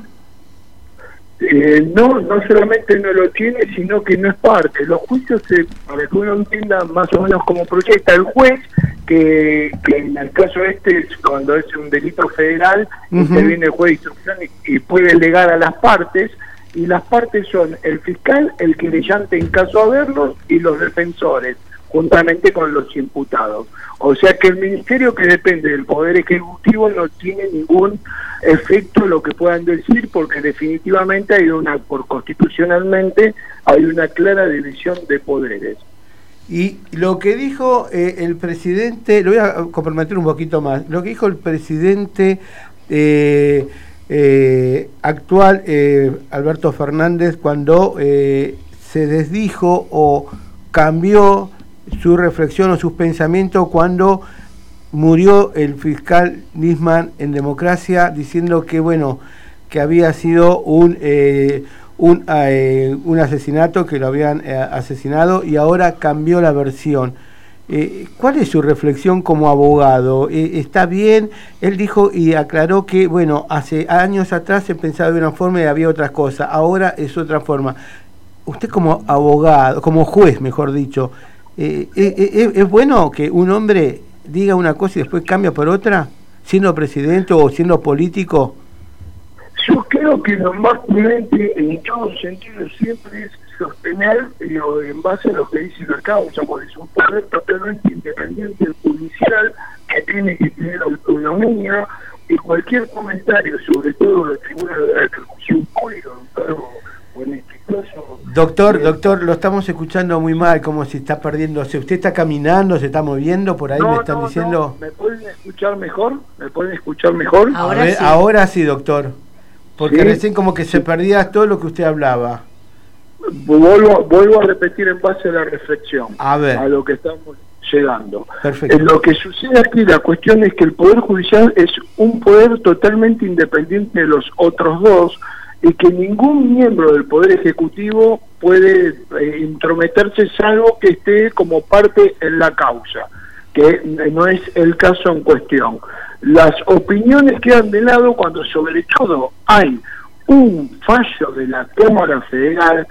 Eh, no, no solamente no lo tiene, sino que no es parte. Los juicios, se, para que uno entienda más o menos cómo proyecta el juez, que, que en el caso este, es cuando es un delito federal, Ujú. interviene el juez de instrucción y, y puede delegar a las partes, y las partes son el fiscal, el querellante en caso de haberlos, y los defensores, juntamente con los imputados. O sea que el ministerio que depende del Poder Ejecutivo no tiene ningún efecto lo que puedan decir porque definitivamente hay una, por constitucionalmente, hay una clara división de poderes. Y lo que dijo eh, el presidente, lo voy a comprometer un poquito más, lo que dijo el presidente eh, eh, actual, Alberto Fernández, cuando se desdijo o cambió su reflexión o sus pensamientos cuando murió el fiscal Nisman en democracia, diciendo que, bueno, que había sido un... eh, un, eh, un asesinato que lo habían eh, asesinado y ahora cambió la versión. Eh, ¿Cuál es su reflexión como abogado? Eh, ¿Está bien? Él dijo y aclaró que, bueno, hace años atrás se pensaba de una forma y había otras cosas, ahora es otra forma. Usted como abogado, como juez, mejor dicho, eh, eh, eh, ¿es bueno que un hombre diga una cosa y después cambia por otra, siendo presidente o siendo político? Yo creo que lo más prudente en todos sentidos siempre es sostener lo, en base a lo que dice la causa, porque es un poder totalmente independiente del judicial que tiene que tener autonomía y cualquier comentario, sobre todo de figura de la ejecución pública, o en Doctor, doctor, lo estamos escuchando muy mal, como si está perdiéndose. ¿Usted está caminando, se está moviendo? Por ahí No, me están no, diciendo... no, ¿Me pueden escuchar mejor? ¿Me pueden escuchar mejor? A ver, ahora sí, doctor. Porque Sí. recién como que se perdía todo lo que usted hablaba. Vuelvo, vuelvo a repetir en base a la reflexión, A ver. lo que estamos llegando. Perfecto. Eh, lo que sucede aquí, la cuestión es que el Poder Judicial es un poder totalmente independiente de los otros dos y que ningún miembro del Poder Ejecutivo puede eh, intrometerse salvo que esté como parte en la causa, que no es el caso en cuestión. las opiniones quedan de lado cuando sobre todo hay un fallo de la Cámara Federal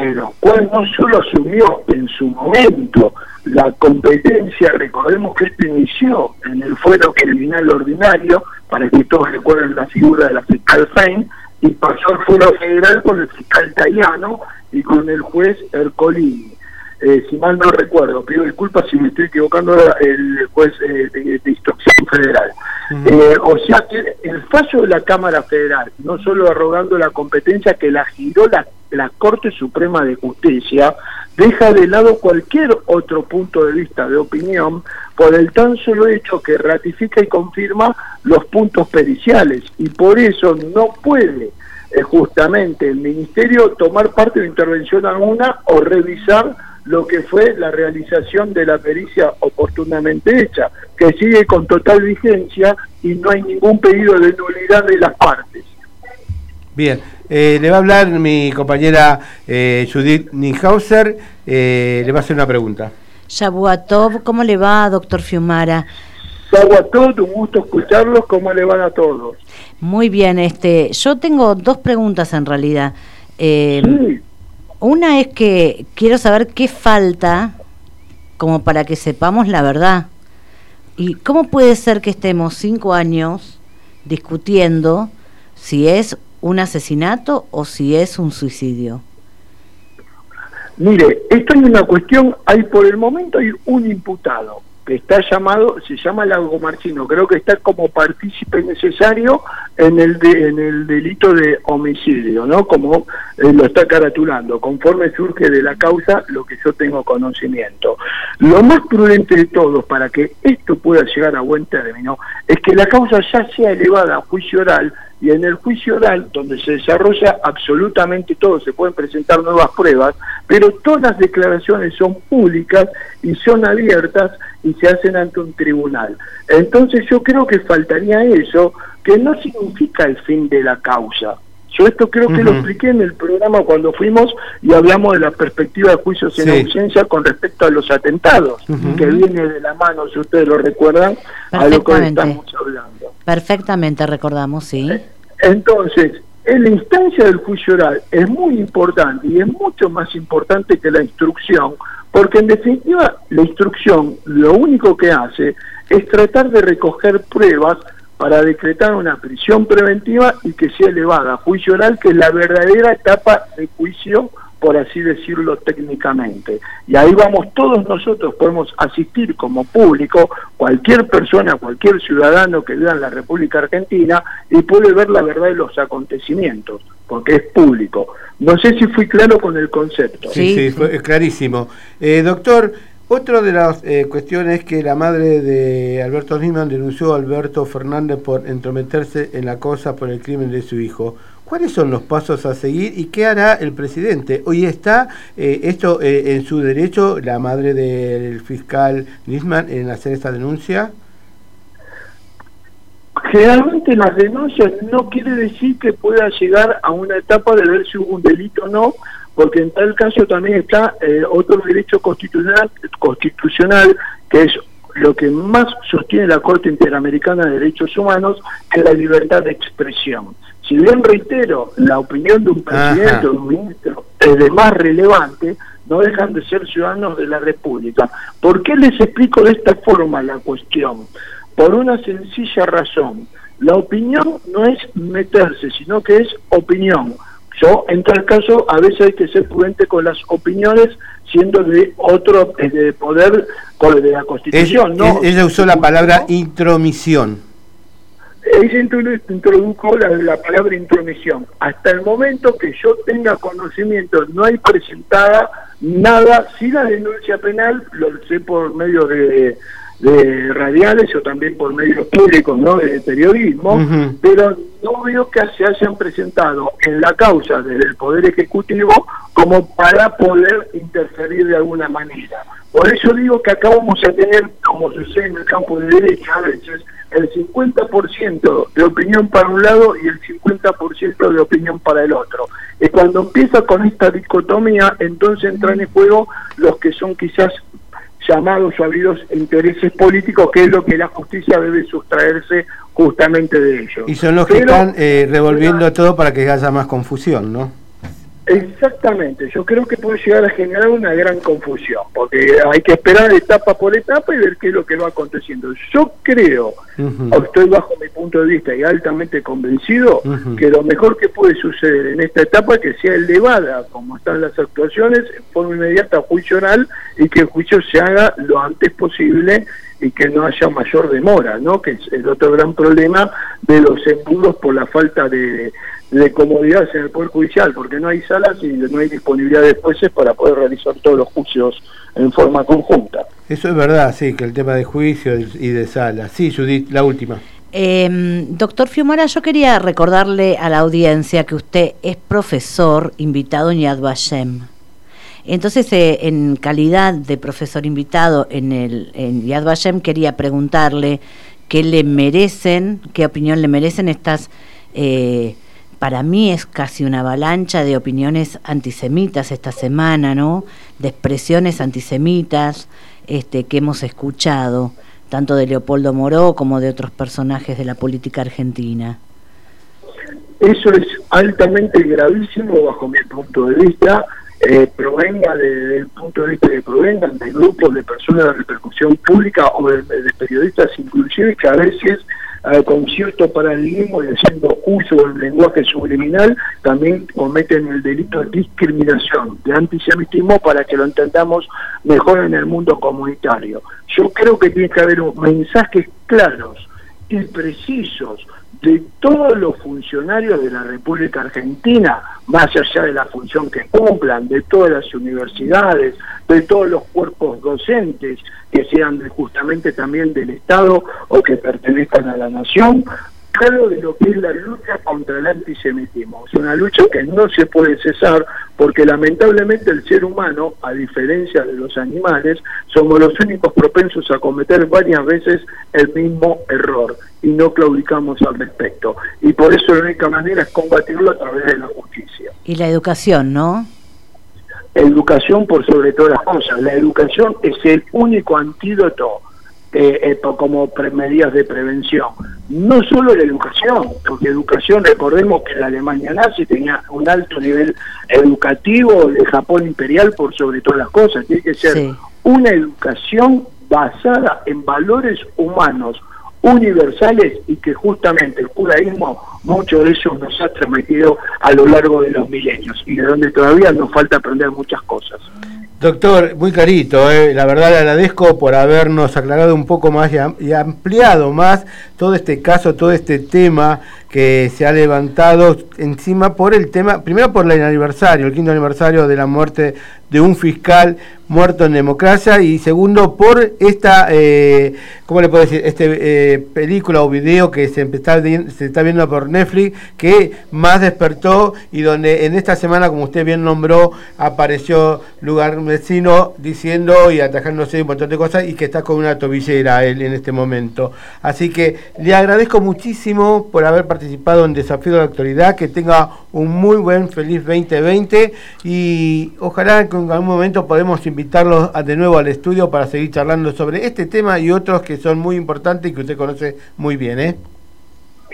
lo cual no solo asumió en su momento la competencia, recordemos que esto inició en el fuero criminal ordinario, para que todos recuerden la figura de la fiscal Fein, y pasó al fuero federal con el fiscal italiano y con el juez Ercolini. Eh, si mal no recuerdo, pido disculpas si me estoy equivocando, el juez eh, de, de, instrucción federal. eh, o sea que el fallo de la Cámara Federal, no solo arrogando la competencia que la giró la, la Corte Suprema de Justicia, deja de lado cualquier otro punto de vista de opinión por el tan solo hecho que ratifica y confirma los puntos periciales y por eso no puede eh, justamente el Ministerio tomar parte de intervención alguna o revisar lo que fue la realización de la pericia oportunamente hecha, que sigue con total vigencia y no hay ningún pedido de nulidad de las partes. Bien, eh, le va a hablar mi compañera eh, Judith Ninhauser, eh, le va a hacer una pregunta. Shabuatov, ¿cómo le va, doctor Fiumara? Shabuatov, un gusto escucharlos, ¿cómo le van a todos? Muy bien, este, yo tengo dos preguntas en realidad. Eh, Sí. Una es que quiero saber qué falta como para que sepamos la verdad. ¿Y cómo puede ser que estemos cinco años discutiendo si es un asesinato o si es un suicidio? Mire, esto es una cuestión, hay por el momento hay un imputado que está llamado, se llama Lago Marchino, creo que está como partícipe necesario en el de, en el delito de homicidio, ¿no? Como eh, lo está caratulando, conforme surge de la causa lo que yo tengo conocimiento. Lo más prudente de todos para que esto pueda llegar a buen término es que la causa ya sea elevada a juicio oral y en el juicio oral, donde se desarrolla absolutamente todo, se pueden presentar nuevas pruebas, pero todas las declaraciones son públicas y son abiertas y se hacen ante un tribunal. Entonces yo creo que faltaría eso, que no significa el fin de la causa. Yo esto creo que lo expliqué en el programa cuando fuimos y hablamos de la perspectiva de juicios en Sí. ausencia con respecto a los atentados, que viene de la mano, si ustedes lo recuerdan, a lo que estamos hablando. Perfectamente recordamos, sí. Entonces, en la instancia del juicio oral es muy importante y es mucho más importante que la instrucción, porque en definitiva la instrucción lo único que hace es tratar de recoger pruebas para decretar una prisión preventiva y que sea elevada a juicio oral, que es la verdadera etapa de juicio, por así decirlo técnicamente. Y ahí vamos todos nosotros, podemos asistir como público, cualquier persona, cualquier ciudadano que viva en la República Argentina y puede ver la verdad de los acontecimientos, porque es público. No sé si fui claro con el concepto. Sí, sí, fue es clarísimo. Eh, doctor, otra de las eh, cuestiones es que la madre de Alberto Nisman denunció a Alberto Fernández por entrometerse en la causa por el crimen de su hijo. ¿Cuáles son los pasos a seguir y qué hará el presidente? Hoy está eh, esto eh, en su derecho, la madre del fiscal Nisman, en hacer esta denuncia. Generalmente las denuncias no quiere decir que pueda llegar a una etapa de ver si hubo un delito o no, porque en tal caso también está eh, otro derecho constitucional, constitucional que es lo que más sostiene la Corte Interamericana de Derechos Humanos, que es la libertad de expresión. Si bien reitero, la opinión de un presidente Ajá. o de un ministro es de más relevante, no dejan de ser ciudadanos de la República. ¿Por qué les explico de esta forma la cuestión? Por una sencilla razón. La opinión no es meterse, sino que es opinión. Yo, en tal caso, a veces hay que ser prudente con las opiniones, siendo de otro eh, de poder de la Es- Constitución. ella usó la palabra intromisión. Ella introdu- introdujo la, la palabra intromisión. Hasta el momento que yo tenga conocimiento, no hay presentada nada, sí la denuncia penal, lo sé por medio de, de radiales o también por medios públicos, ¿no? De periodismo, pero no veo que se hayan presentado en la causa desde el Poder Ejecutivo como para poder interferir de alguna manera. Por eso digo que acá vamos a tener, como sucede en el campo de derecha a veces, el 50% de opinión para un lado y el 50% de opinión para el otro. Y cuando empieza con esta dicotomía, entonces entran en juego los que son quizás llamados o habidos intereses políticos, que es lo que la justicia debe sustraerse justamente de ellos. Y son los que están eh, revolviendo todo para que haya más confusión, ¿no? Exactamente, yo creo que puede llegar a generar una gran confusión, porque hay que esperar etapa por etapa y ver qué es lo que va aconteciendo. Yo creo, o estoy bajo mi punto de vista y altamente convencido, que lo mejor que puede suceder en esta etapa es que sea elevada, como están las actuaciones, en forma inmediata a juicio oral y que el juicio se haga lo antes posible y que no haya mayor demora, ¿no? Que es el otro gran problema de los embudos por la falta de, de comodidad en el Poder Judicial, porque no hay salas y no hay disponibilidad de jueces para poder realizar todos los juicios en forma conjunta. Eso es verdad, sí, que el tema de juicio y de salas. Sí, Judith, la última. Eh, doctor Fiumara, yo quería recordarle a la audiencia que usted es profesor invitado en Yad Vashem. Entonces, eh, en calidad de profesor invitado en, el, en Yad Vashem, quería preguntarle qué le merecen, qué opinión le merecen estas, eh, para mí es casi una avalancha de opiniones antisemitas esta semana, ¿no? De expresiones antisemitas este, que hemos escuchado, tanto de Leopoldo Moró como de otros personajes de la política argentina. Eso es altamente gravísimo bajo mi punto de vista eh, provenga del punto de vista que provengan de grupos de personas de repercusión pública o de, periodistas inclusive que a veces eh, con cierto paralelismo y haciendo uso del lenguaje subliminal también cometen el delito de discriminación, de antisemitismo para que lo entendamos mejor en el mundo comunitario. Yo creo que tiene que haber mensajes claros y precisos de todos los funcionarios de la República Argentina, más allá de la función que cumplan, de todas las universidades, de todos los cuerpos docentes que sean justamente también del Estado o que pertenezcan a la nación, claro de lo que es la lucha contra el antisemitismo. Es una lucha que no se puede cesar porque lamentablemente el ser humano, a diferencia de los animales, somos los únicos propensos a cometer varias veces el mismo error y no claudicamos al respecto. Y por eso la única manera es combatirlo a través de la justicia. Y la educación, ¿no? Educación por sobre todas las cosas. La educación es el único antídoto eh, como medidas de prevención. No solo la educación, porque educación, recordemos que la Alemania nazi tenía un alto nivel educativo, el Japón imperial por sobre todas las cosas, tiene que ser una educación basada en valores humanos universales y que justamente el judaísmo mucho de eso nos ha transmitido a lo largo de los milenios y de donde todavía nos falta aprender muchas cosas. Doctor, muy clarito, eh. la verdad le agradezco por habernos aclarado un poco más y, ampliado más todo este caso, todo este tema que se ha levantado encima por el tema, primero por el aniversario, el quinto aniversario de la muerte de un fiscal muerto en democracia y segundo por esta, eh, ¿cómo le puedo decir? Este eh, película o video que se está, se está viendo por Netflix que más despertó y donde en esta semana, como usted bien nombró, apareció lugar vecino diciendo y atajándose un montón de cosas y que está con una tobillera él en este momento. Así que le agradezco muchísimo por haber participado en Desafío de la Actualidad, que tenga un muy buen, feliz 2020 y ojalá que en algún momento podemos invitarlos de nuevo al estudio para seguir charlando sobre este tema y otros que son muy importantes y que usted conoce muy bien. ¿eh?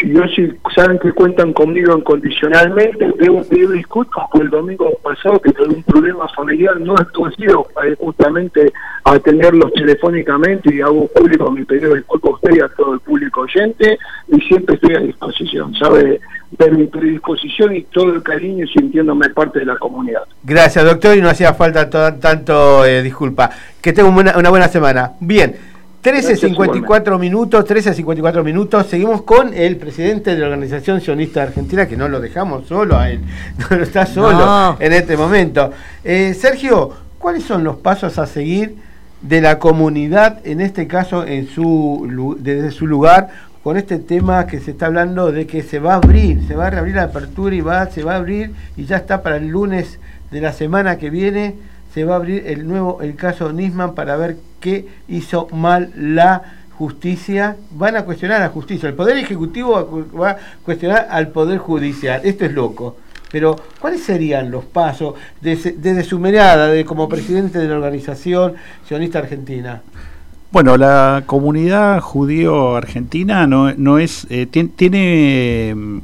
Yo si saben que cuentan conmigo incondicionalmente, debo pedir disculpas por el domingo pasado que tuve un problema familiar, no estuve eh, justamente atenderlos telefónicamente y hago público mi pedido de disculpas a usted y a todo el público oyente y siempre estoy a disposición, sabe de mi predisposición y todo el cariño sintiéndome parte de la comunidad. Gracias doctor y no hacía falta tanto eh, disculpa. Que tenga una buena semana. Bien. 13.54 minutos, 13.54 minutos. Seguimos con el presidente de la Organización Sionista Argentina, que no lo dejamos solo a él, *laughs* no lo está solo en este momento. Eh, Sergio, ¿cuáles son los pasos a seguir de la comunidad, en este caso en su, desde su lugar, con este tema que se está hablando de que se va a abrir, se va a reabrir la apertura y va, se va a abrir y ya está para el lunes de la semana que viene? se va a abrir el nuevo el caso Nisman para ver qué hizo mal la justicia. Van a cuestionar a la justicia. El Poder Ejecutivo va a cuestionar al Poder Judicial. Esto es loco. Pero, ¿cuáles serían los pasos desde, desde su mirada de, como presidente de la organización sionista argentina? Bueno, la comunidad judío argentina no, no es eh, tien- tiene mm,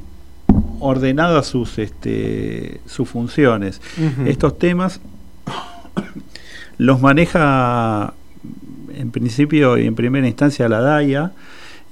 ordenadas sus este, sus funciones. Estos temas los maneja en principio y en primera instancia la DAIA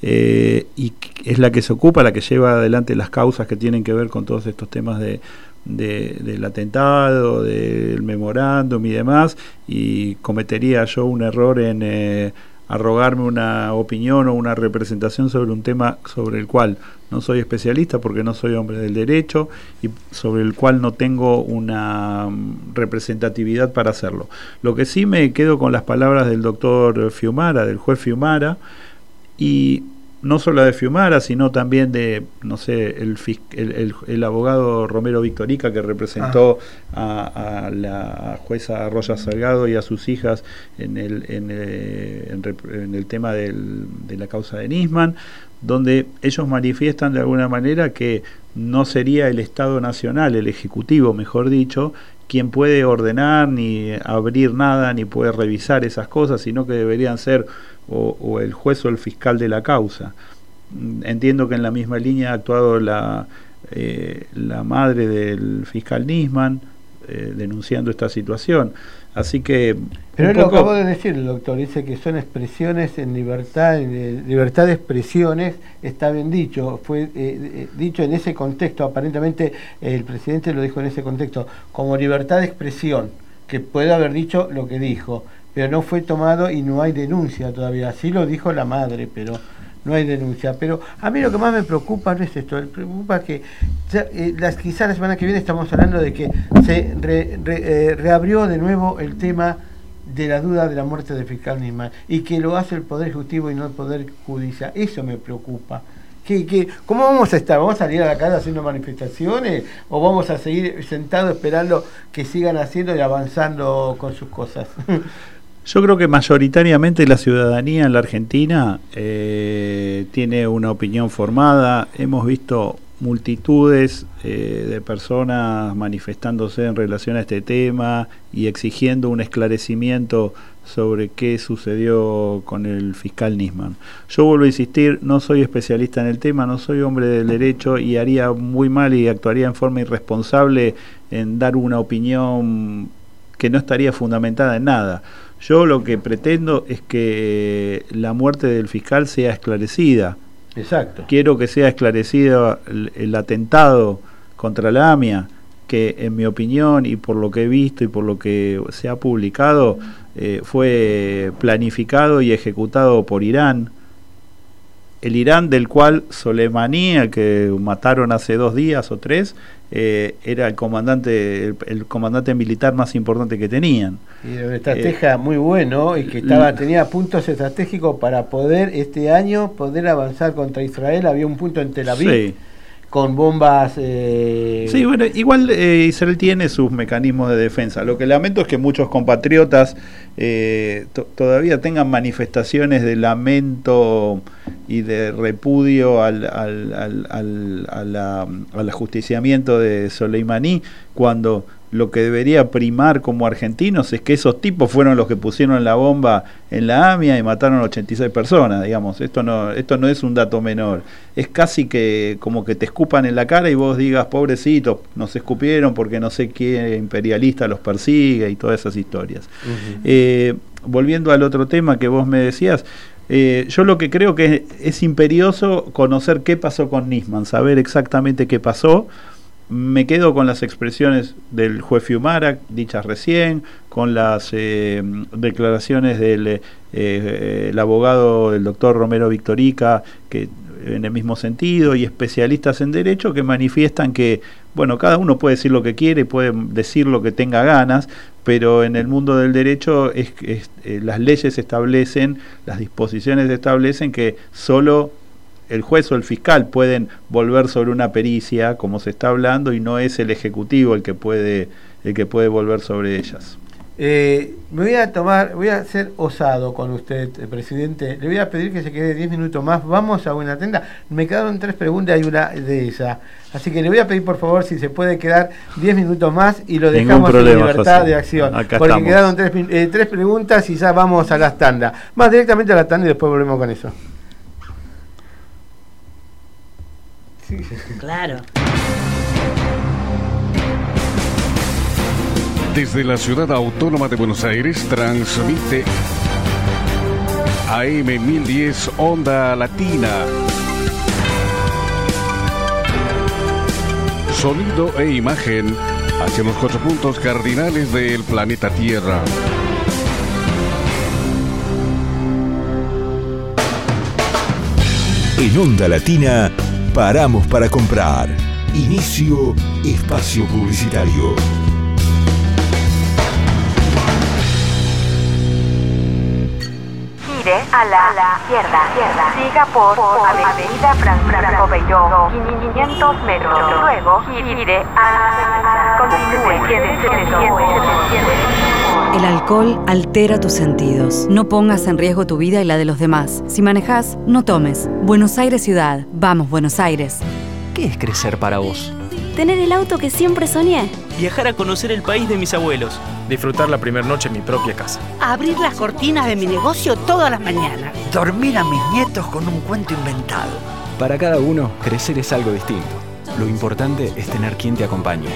eh, y es la que se ocupa, la que lleva adelante las causas que tienen que ver con todos estos temas de, de- del atentado, del memorándum y demás, y cometería yo un error en eh, arrogarme una opinión o una representación sobre un tema sobre el cual no soy especialista porque no soy hombre del derecho y sobre el cual no tengo una mm, representatividad para hacerlo. Lo que sí me quedo con las palabras del doctor Fiumara, del juez Fiumara, y no solo de Fiumara, sino también de, no sé, el, el, el- el abogado Romero Victorica que representó a, a la jueza Roya Salgado y a sus hijas en el, en, eh, en rep- en el tema del- de la causa de Nisman, donde ellos manifiestan de alguna manera que no sería el Estado Nacional, el Ejecutivo, mejor dicho, quien puede ordenar ni abrir nada ni puede revisar esas cosas, sino que deberían ser o, el juez o el fiscal de la causa. Entiendo que en la misma línea ha actuado la, eh, la madre del fiscal Nisman eh, denunciando esta situación. Así que... Pero lo acabó de decir el doctor, dice que son expresiones en libertad, en, eh, libertad de expresiones, está bien dicho, fue eh, eh, dicho en ese contexto, aparentemente el presidente lo dijo en ese contexto, como libertad de expresión, que puede haber dicho lo que dijo, pero no fue tomado y no hay denuncia todavía, así lo dijo la madre, pero no hay denuncia. Pero a mí lo que más me preocupa no es esto, me preocupa que ya, eh, las, quizás la semana que viene estamos hablando de que se eh, reabrió de nuevo el tema de la duda de la muerte del fiscal Nisman y que lo hace el Poder Ejecutivo y no el Poder Judicial. Eso me preocupa. ¿Qué, qué, ¿Cómo vamos a estar? ¿Vamos a salir a la calle haciendo manifestaciones o vamos a seguir sentados esperando que sigan haciendo y avanzando con sus cosas? *laughs* Yo creo que mayoritariamente la ciudadanía en la Argentina eh, tiene una opinión formada. Hemos visto multitudes eh, de personas manifestándose en relación a este tema y exigiendo un esclarecimiento sobre qué sucedió con el fiscal Nisman. Yo vuelvo a insistir, no soy especialista en el tema, no soy hombre del derecho y haría muy mal y actuaría en forma irresponsable en dar una opinión que no estaría fundamentada en nada. Yo lo que pretendo es que la muerte del fiscal sea esclarecida. Exacto. Quiero que sea esclarecido el, el atentado contra la AMIA, que en mi opinión y por lo que he visto y por lo que se ha publicado, eh, fue planificado y ejecutado por Irán. El Irán del cual Soleimani, que mataron hace dos días o tres, eh, era el comandante, el, el comandante militar más importante que tenían. Y era una estrategia muy bueno y que estaba tenía puntos estratégicos para poder este año poder avanzar contra Israel. Había un punto en Tel Aviv Sí. Con bombas. eh, Sí, bueno, igual eh, Israel tiene sus mecanismos de defensa. Lo que lamento es que muchos compatriotas eh, to- todavía tengan manifestaciones de lamento y de repudio al, al, al, al, al ajusticiamiento de Soleimani, cuando lo que debería primar como argentinos es que esos tipos fueron los que pusieron la bomba en la AMIA y mataron 86 personas, digamos. Esto no, esto no es un dato menor. Es casi que como que te escupan en la cara y vos digas, pobrecitos, nos escupieron porque no sé qué imperialista los persigue y todas esas historias. Eh, volviendo al otro tema que vos me decías, eh, yo lo que creo que es, es imperioso conocer qué pasó con Nisman, saber exactamente qué pasó. Me quedo con las expresiones del juez Fiumara, dichas recién, con las eh, declaraciones del eh, eh, el abogado del doctor Romero Victorica, que en el mismo sentido, y especialistas en derecho que manifiestan que, bueno, cada uno puede decir lo que quiere, puede decir lo que tenga ganas, pero en el mundo del derecho es, eh, las leyes establecen, las disposiciones establecen que solo el juez o el fiscal pueden volver sobre una pericia, como se está hablando, y no es el ejecutivo el que puede, el que puede volver sobre ellas. Eh, me voy a tomar, voy a ser osado con usted, eh, presidente. Le voy a pedir que se quede 10 minutos más. Vamos a una tenda. Me quedaron tres preguntas y una de esa. Así que le voy a pedir por favor si se puede quedar 10 minutos más y lo dejamos en libertad José. de acción. Acá porque estamos. quedaron tres, eh, tres preguntas y ya vamos a las tandas. Más directamente a la tanda y después volvemos con eso. Claro. Desde la ciudad autónoma de Buenos Aires transmite AM 1010 Onda Latina. Sonido e imagen hacia los cuatro puntos cardinales del planeta Tierra. En Onda Latina, paramos para comprar. Inicio espacio publicitario. Gire a la, izquierda. Siga por, Avenida Fran- Franco Beiró, 500 metros. Luego gire a... Continúe, quédese derecho. El alcohol altera tus sentidos. No pongas en riesgo tu vida y la de los demás. Si manejas, no tomes. Buenos Aires Ciudad. Vamos, Buenos Aires. ¿Qué es crecer para vos? Tener el auto que siempre soñé. Viajar a conocer el país de mis abuelos. Disfrutar la primera noche en mi propia casa. Abrir las cortinas de mi negocio todas las mañanas. Dormir a mis nietos con un cuento inventado. Para cada uno, crecer es algo distinto. Lo importante es tener quien te acompañe.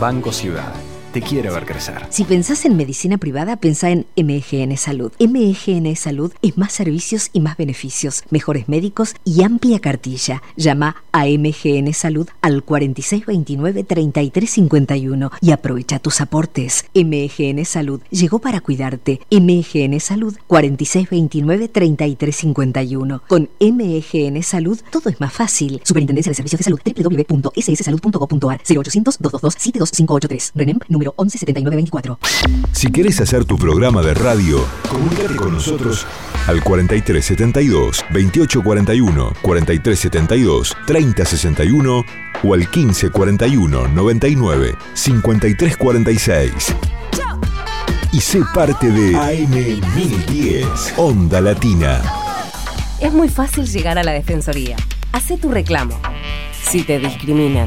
Banco Ciudad. Te quiere ver crecer. Si pensás en medicina privada, pensá en MGN Salud. MGN Salud es más servicios y más beneficios, mejores médicos y amplia cartilla. Llama a MGN Salud al 4629-3351 y aprovecha tus aportes. MGN Salud llegó para cuidarte. MGN Salud 4629-3351. Con MGN Salud todo es más fácil. Superintendencia de Servicios de Salud www.sssalud.gov.ar 0800 222 72583 Renem número 117924. Si querés hacer tu programa de radio, comunícate con nosotros al 4372 2841, 4372 3061 o al 1541 99 5346. Y sé parte de AM1010 Onda Latina. Es muy fácil llegar a la Defensoría. Hacé tu reclamo. Si te discriminan.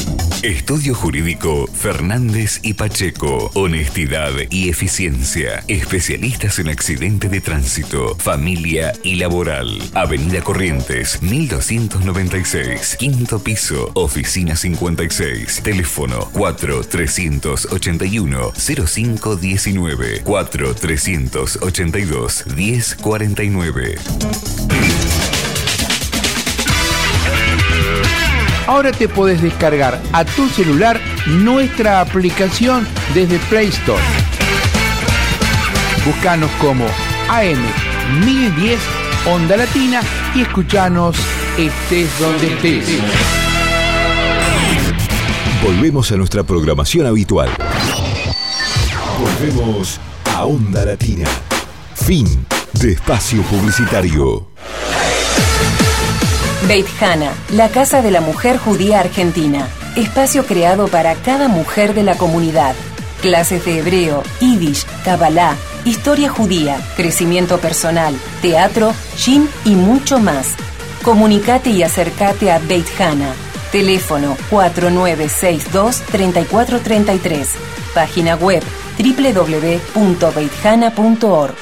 Estudio Jurídico Fernández y Pacheco. Honestidad y eficiencia. Especialistas en accidente de tránsito, familia y laboral. Avenida Corrientes, 1296. Quinto piso, oficina 56. Teléfono 4-381-0519. 4-382-1049. Ahora te podés descargar a tu celular nuestra aplicación desde Play Store. Búscanos como AM1010 Onda Latina y escuchanos estés donde estés. Volvemos a nuestra programación habitual. Volvemos a Onda Latina. Fin de espacio publicitario. Beit Hana, la casa de la mujer judía argentina. Espacio creado para cada mujer de la comunidad. Clases de hebreo, yiddish, kabbalah, historia judía, crecimiento personal, teatro, gym y mucho más. Comunicate y acércate a Beit Hana. Teléfono 4962-3433. Página web www.beithana.org.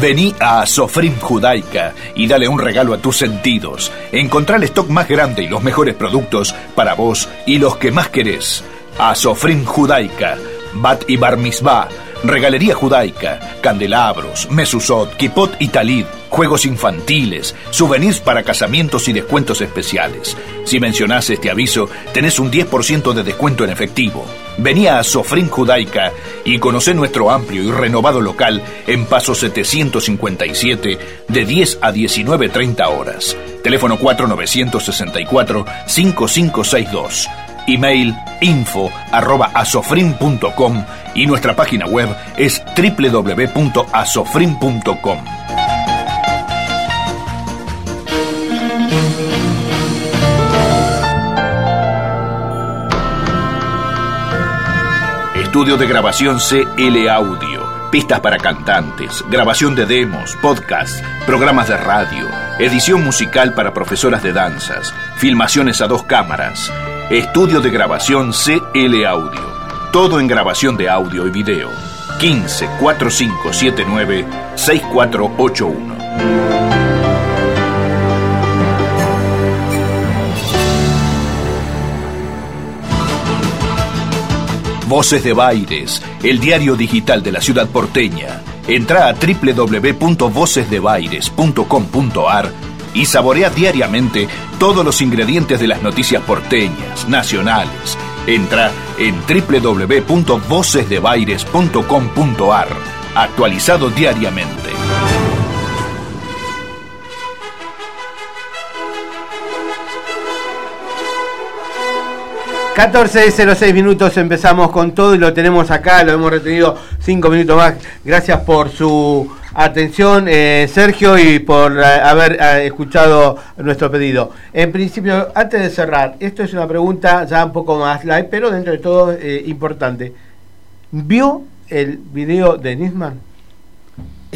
Vení a Sofrim Judaica y dale un regalo a tus sentidos. Encontrá el stock más grande y los mejores productos para vos y los que más querés. A Sofrim Judaica, Bat y Bar Mitzvah, Regalería judaica, candelabros, mesusot, kipot y talid, juegos infantiles, souvenirs para casamientos y descuentos especiales. Si mencionás este aviso, tenés un 10% de descuento en efectivo. Vení a Sofrin Judaica y conocé nuestro amplio y renovado local en Paso 757 de 10 a 19.30 horas. Teléfono 4964-5562. Email info arroba y nuestra página web es www.asofrin.com. Estudio de grabación CL Audio. Pistas para cantantes, grabación de demos, podcasts, programas de radio, edición musical para profesoras de danzas, filmaciones a dos cámaras. Estudio de grabación CL Audio. Todo en grabación de audio y video. 15 4579 6481. Voces de Baires, el diario digital de la ciudad porteña. Entra a www.vocesdebaires.com.ar y saborea diariamente todos los ingredientes de las noticias porteñas, nacionales. Entra en www.vocesdebaires.com.ar, actualizado diariamente. 14.06 minutos empezamos con todo y lo tenemos acá, lo hemos retenido 5 minutos más. Gracias por su atención, eh, Sergio, y por eh, haber eh, escuchado nuestro pedido. En principio, antes de cerrar, esto es una pregunta ya un poco más live, pero dentro de todo importante. ¿Vio el video de Nisman?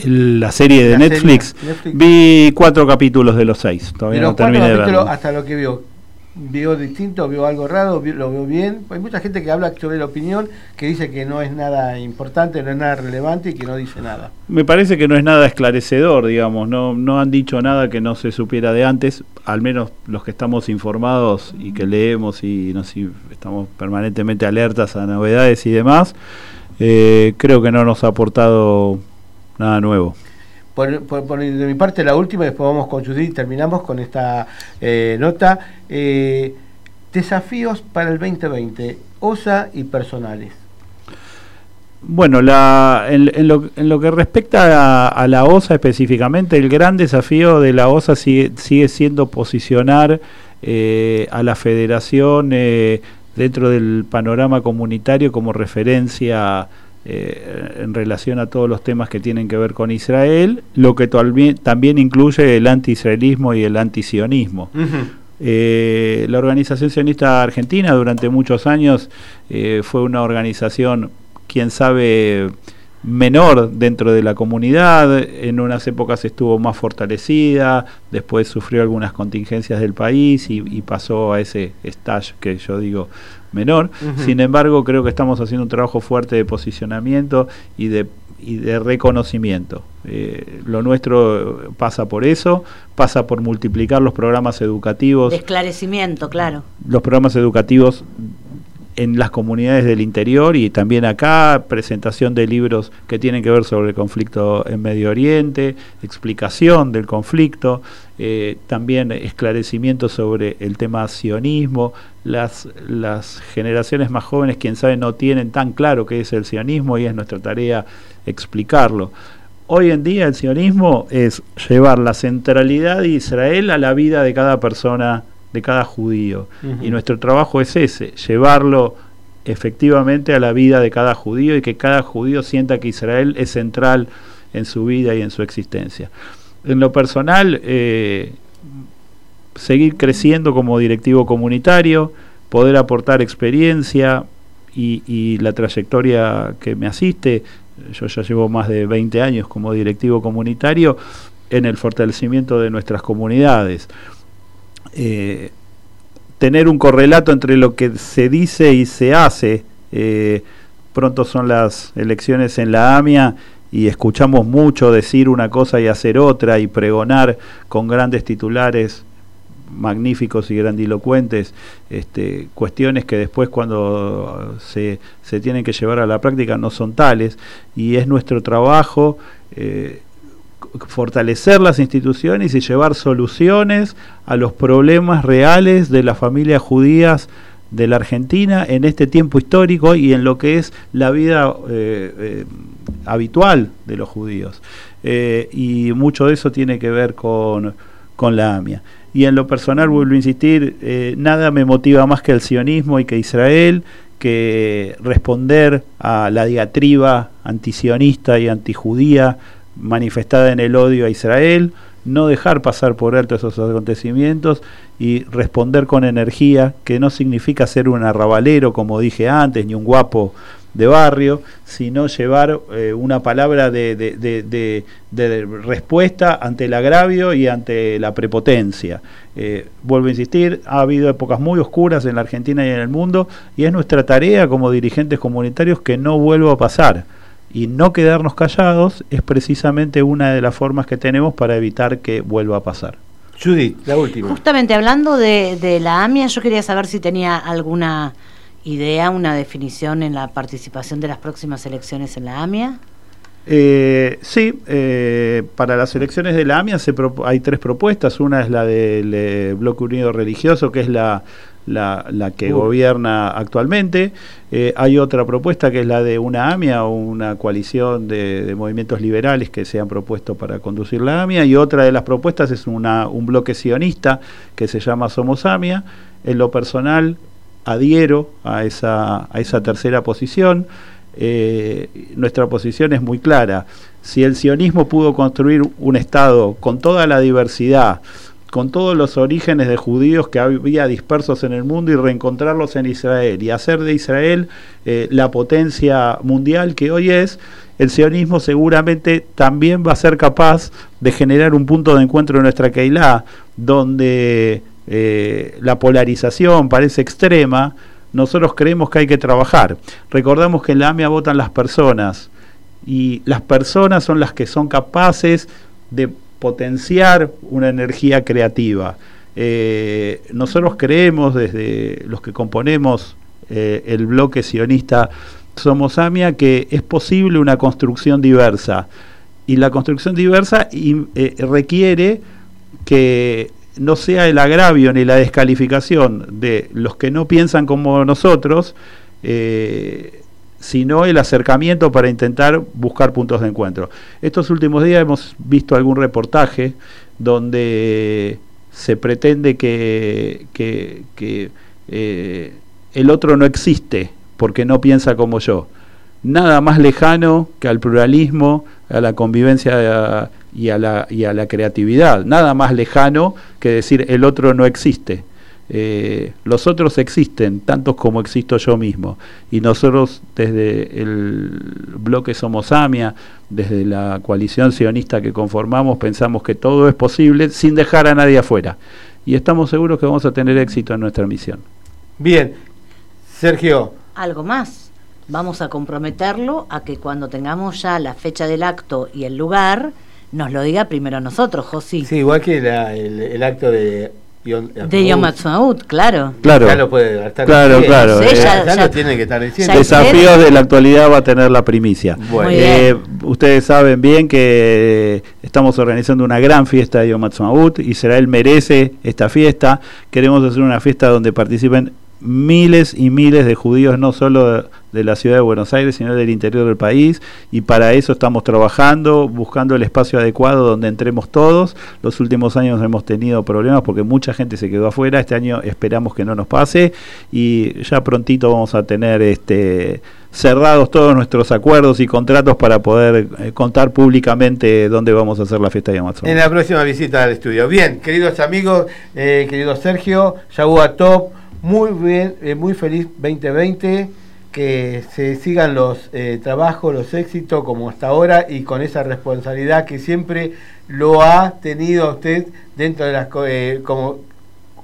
la serie de Netflix, vi cuatro capítulos de los seis. Todavía no terminé de verlo. Hasta lo que vio vio distinto, vio algo raro, lo veo bien. Hay mucha gente que habla sobre la opinión, que dice que no es nada importante, no es nada relevante y que no dice nada. Me parece que no es nada esclarecedor, digamos, no, no han dicho nada que no se supiera de antes, al menos los que estamos informados y que leemos y nos, estamos permanentemente alertas a novedades y demás, eh, creo que no nos ha aportado nada nuevo. Por, por, de mi parte la última, después vamos con Judith, terminamos con esta eh, nota. Eh, desafíos para el 2020, OSA y personales. Bueno, la, en, lo, en, lo, que respecta a, la OSA específicamente, el gran desafío de la OSA sigue, sigue siendo posicionar eh, a la federación dentro del panorama comunitario como referencia eh, en relación a todos los temas que tienen que ver con Israel, lo que también incluye el anti-israelismo y el antisionismo. Eh, la Organización Sionista Argentina durante muchos años eh, fue una organización, quién sabe, menor dentro de la comunidad, en unas épocas estuvo más fortalecida, después sufrió algunas contingencias del país y, y pasó a ese stage que yo digo menor. Sin embargo, creo que estamos haciendo un trabajo fuerte de posicionamiento y de, y de reconocimiento. Eh, lo nuestro pasa por eso, pasa por multiplicar los programas educativos. De esclarecimiento, claro. Los programas educativos en las comunidades del interior y también acá, presentación de libros que tienen que ver sobre el conflicto en Medio Oriente, explicación del conflicto, eh, también esclarecimiento sobre el tema sionismo. Las, las generaciones más jóvenes, quien sabe, no tienen tan claro qué es el sionismo y es nuestra tarea explicarlo. Hoy en día el sionismo es llevar la centralidad de Israel a la vida de cada persona de cada judío. Y nuestro trabajo es ese, llevarlo efectivamente a la vida de cada judío y que cada judío sienta que Israel es central en su vida y en su existencia. En lo personal, eh, seguir creciendo como directivo comunitario, poder aportar experiencia y, y, la trayectoria que me asiste, yo ya llevo más de 20 años como directivo comunitario, en el fortalecimiento de nuestras comunidades. Eh, tener un correlato entre lo que se dice y se hace. Eh, pronto son las elecciones en la AMIA y escuchamos mucho decir una cosa y hacer otra y pregonar con grandes titulares magníficos y grandilocuentes, este, cuestiones que después cuando se, se, tienen que llevar a la práctica no son tales, y es nuestro trabajo eh, fortalecer las instituciones y llevar soluciones a los problemas reales de las familias judías de la Argentina en este tiempo histórico y en lo que es la vida eh, eh, habitual de los judíos. Eh, y mucho de eso tiene que ver con, con la AMIA. Y en lo personal, vuelvo a insistir, nada me motiva más que el sionismo y que Israel, que responder a la diatriba antisionista y antijudía manifestada en el odio a Israel, no dejar pasar por alto esos acontecimientos y responder con energía, que no significa ser un arrabalero, como dije antes, ni un guapo de barrio, sino llevar eh, una palabra de, de, respuesta ante el agravio y ante la prepotencia. Eh, vuelvo a insistir, ha habido épocas muy oscuras en la Argentina y en el mundo y es nuestra tarea como dirigentes comunitarios que no vuelva a pasar y no quedarnos callados es precisamente una de las formas que tenemos para evitar que vuelva a pasar. Judith, la última. Justamente hablando de, la AMIA, yo quería saber si tenía alguna idea, una definición en la participación de las próximas elecciones en la AMIA. Eh, sí, eh, para las elecciones de la AMIA se hay tres propuestas. Una es la del eh, Bloque Unido Religioso, que es la la, la que gobierna actualmente. Eh, hay otra propuesta que es la de una AMIA o una coalición de, movimientos liberales que se han propuesto para conducir la AMIA. Y otra de las propuestas es una, un bloque sionista que se llama Somos AMIA. En lo personal adhiero a esa, a esa tercera posición. Eh, nuestra posición es muy clara. Si el sionismo pudo construir un Estado con toda la diversidad, con todos los orígenes de judíos que había dispersos en el mundo y reencontrarlos en Israel y hacer de Israel eh, la potencia mundial que hoy es, el sionismo seguramente también va a ser capaz de generar un punto de encuentro en nuestra Keilah, donde eh, la polarización parece extrema, nosotros creemos que hay que trabajar. Recordamos que en la AMIA votan las personas y las personas son las que son capaces de potenciar una energía creativa. Eh, nosotros creemos, desde los que componemos eh, el bloque sionista Somos AMIA, que es posible una construcción diversa. Y la construcción diversa eh, requiere que no sea el agravio ni la descalificación de los que no piensan como nosotros, sino el acercamiento para intentar buscar puntos de encuentro. Estos últimos días hemos visto algún reportaje donde se pretende que, eh, el otro no existe porque no piensa como yo. Nada más lejano que al pluralismo, a la convivencia y a la, y a la creatividad. Nada más lejano que decir el otro no existe. Eh, los otros existen, tantos como existo yo mismo. Y nosotros desde el bloque Somos Amia, desde la coalición sionista que conformamos, pensamos que todo es posible sin dejar a nadie afuera. Y estamos seguros que vamos a tener éxito en nuestra misión. Bien, Sergio. Algo más. Vamos a comprometerlo a que cuando tengamos ya la fecha del acto y el lugar, nos lo diga primero nosotros, José. Sí, igual que el acto de de Yom claro. Claro, ya lo puede claro, claro. Eh, ya, lo tiene que estar diciendo. Desafíos de la actualidad va a tener la primicia. Eh, ustedes saben bien que estamos organizando una gran fiesta de Yom y Israel merece esta fiesta. Queremos hacer una fiesta donde participen miles y miles de judíos, no solo de la ciudad de Buenos Aires, sino del interior del país, y para eso estamos trabajando, buscando el espacio adecuado donde entremos todos. Los últimos años hemos tenido problemas porque mucha gente se quedó afuera, este año esperamos que no nos pase, y ya prontito vamos a tener este cerrados todos nuestros acuerdos y contratos para poder eh, contar públicamente dónde vamos a hacer la fiesta de Amazon. En la próxima visita al estudio. Bien, queridos amigos, eh, querido Sergio, Yahua Top, muy bien, eh, muy feliz 2020, que se sigan los eh, trabajos, los éxitos como hasta ahora y con esa responsabilidad que siempre lo ha tenido usted dentro de las eh, como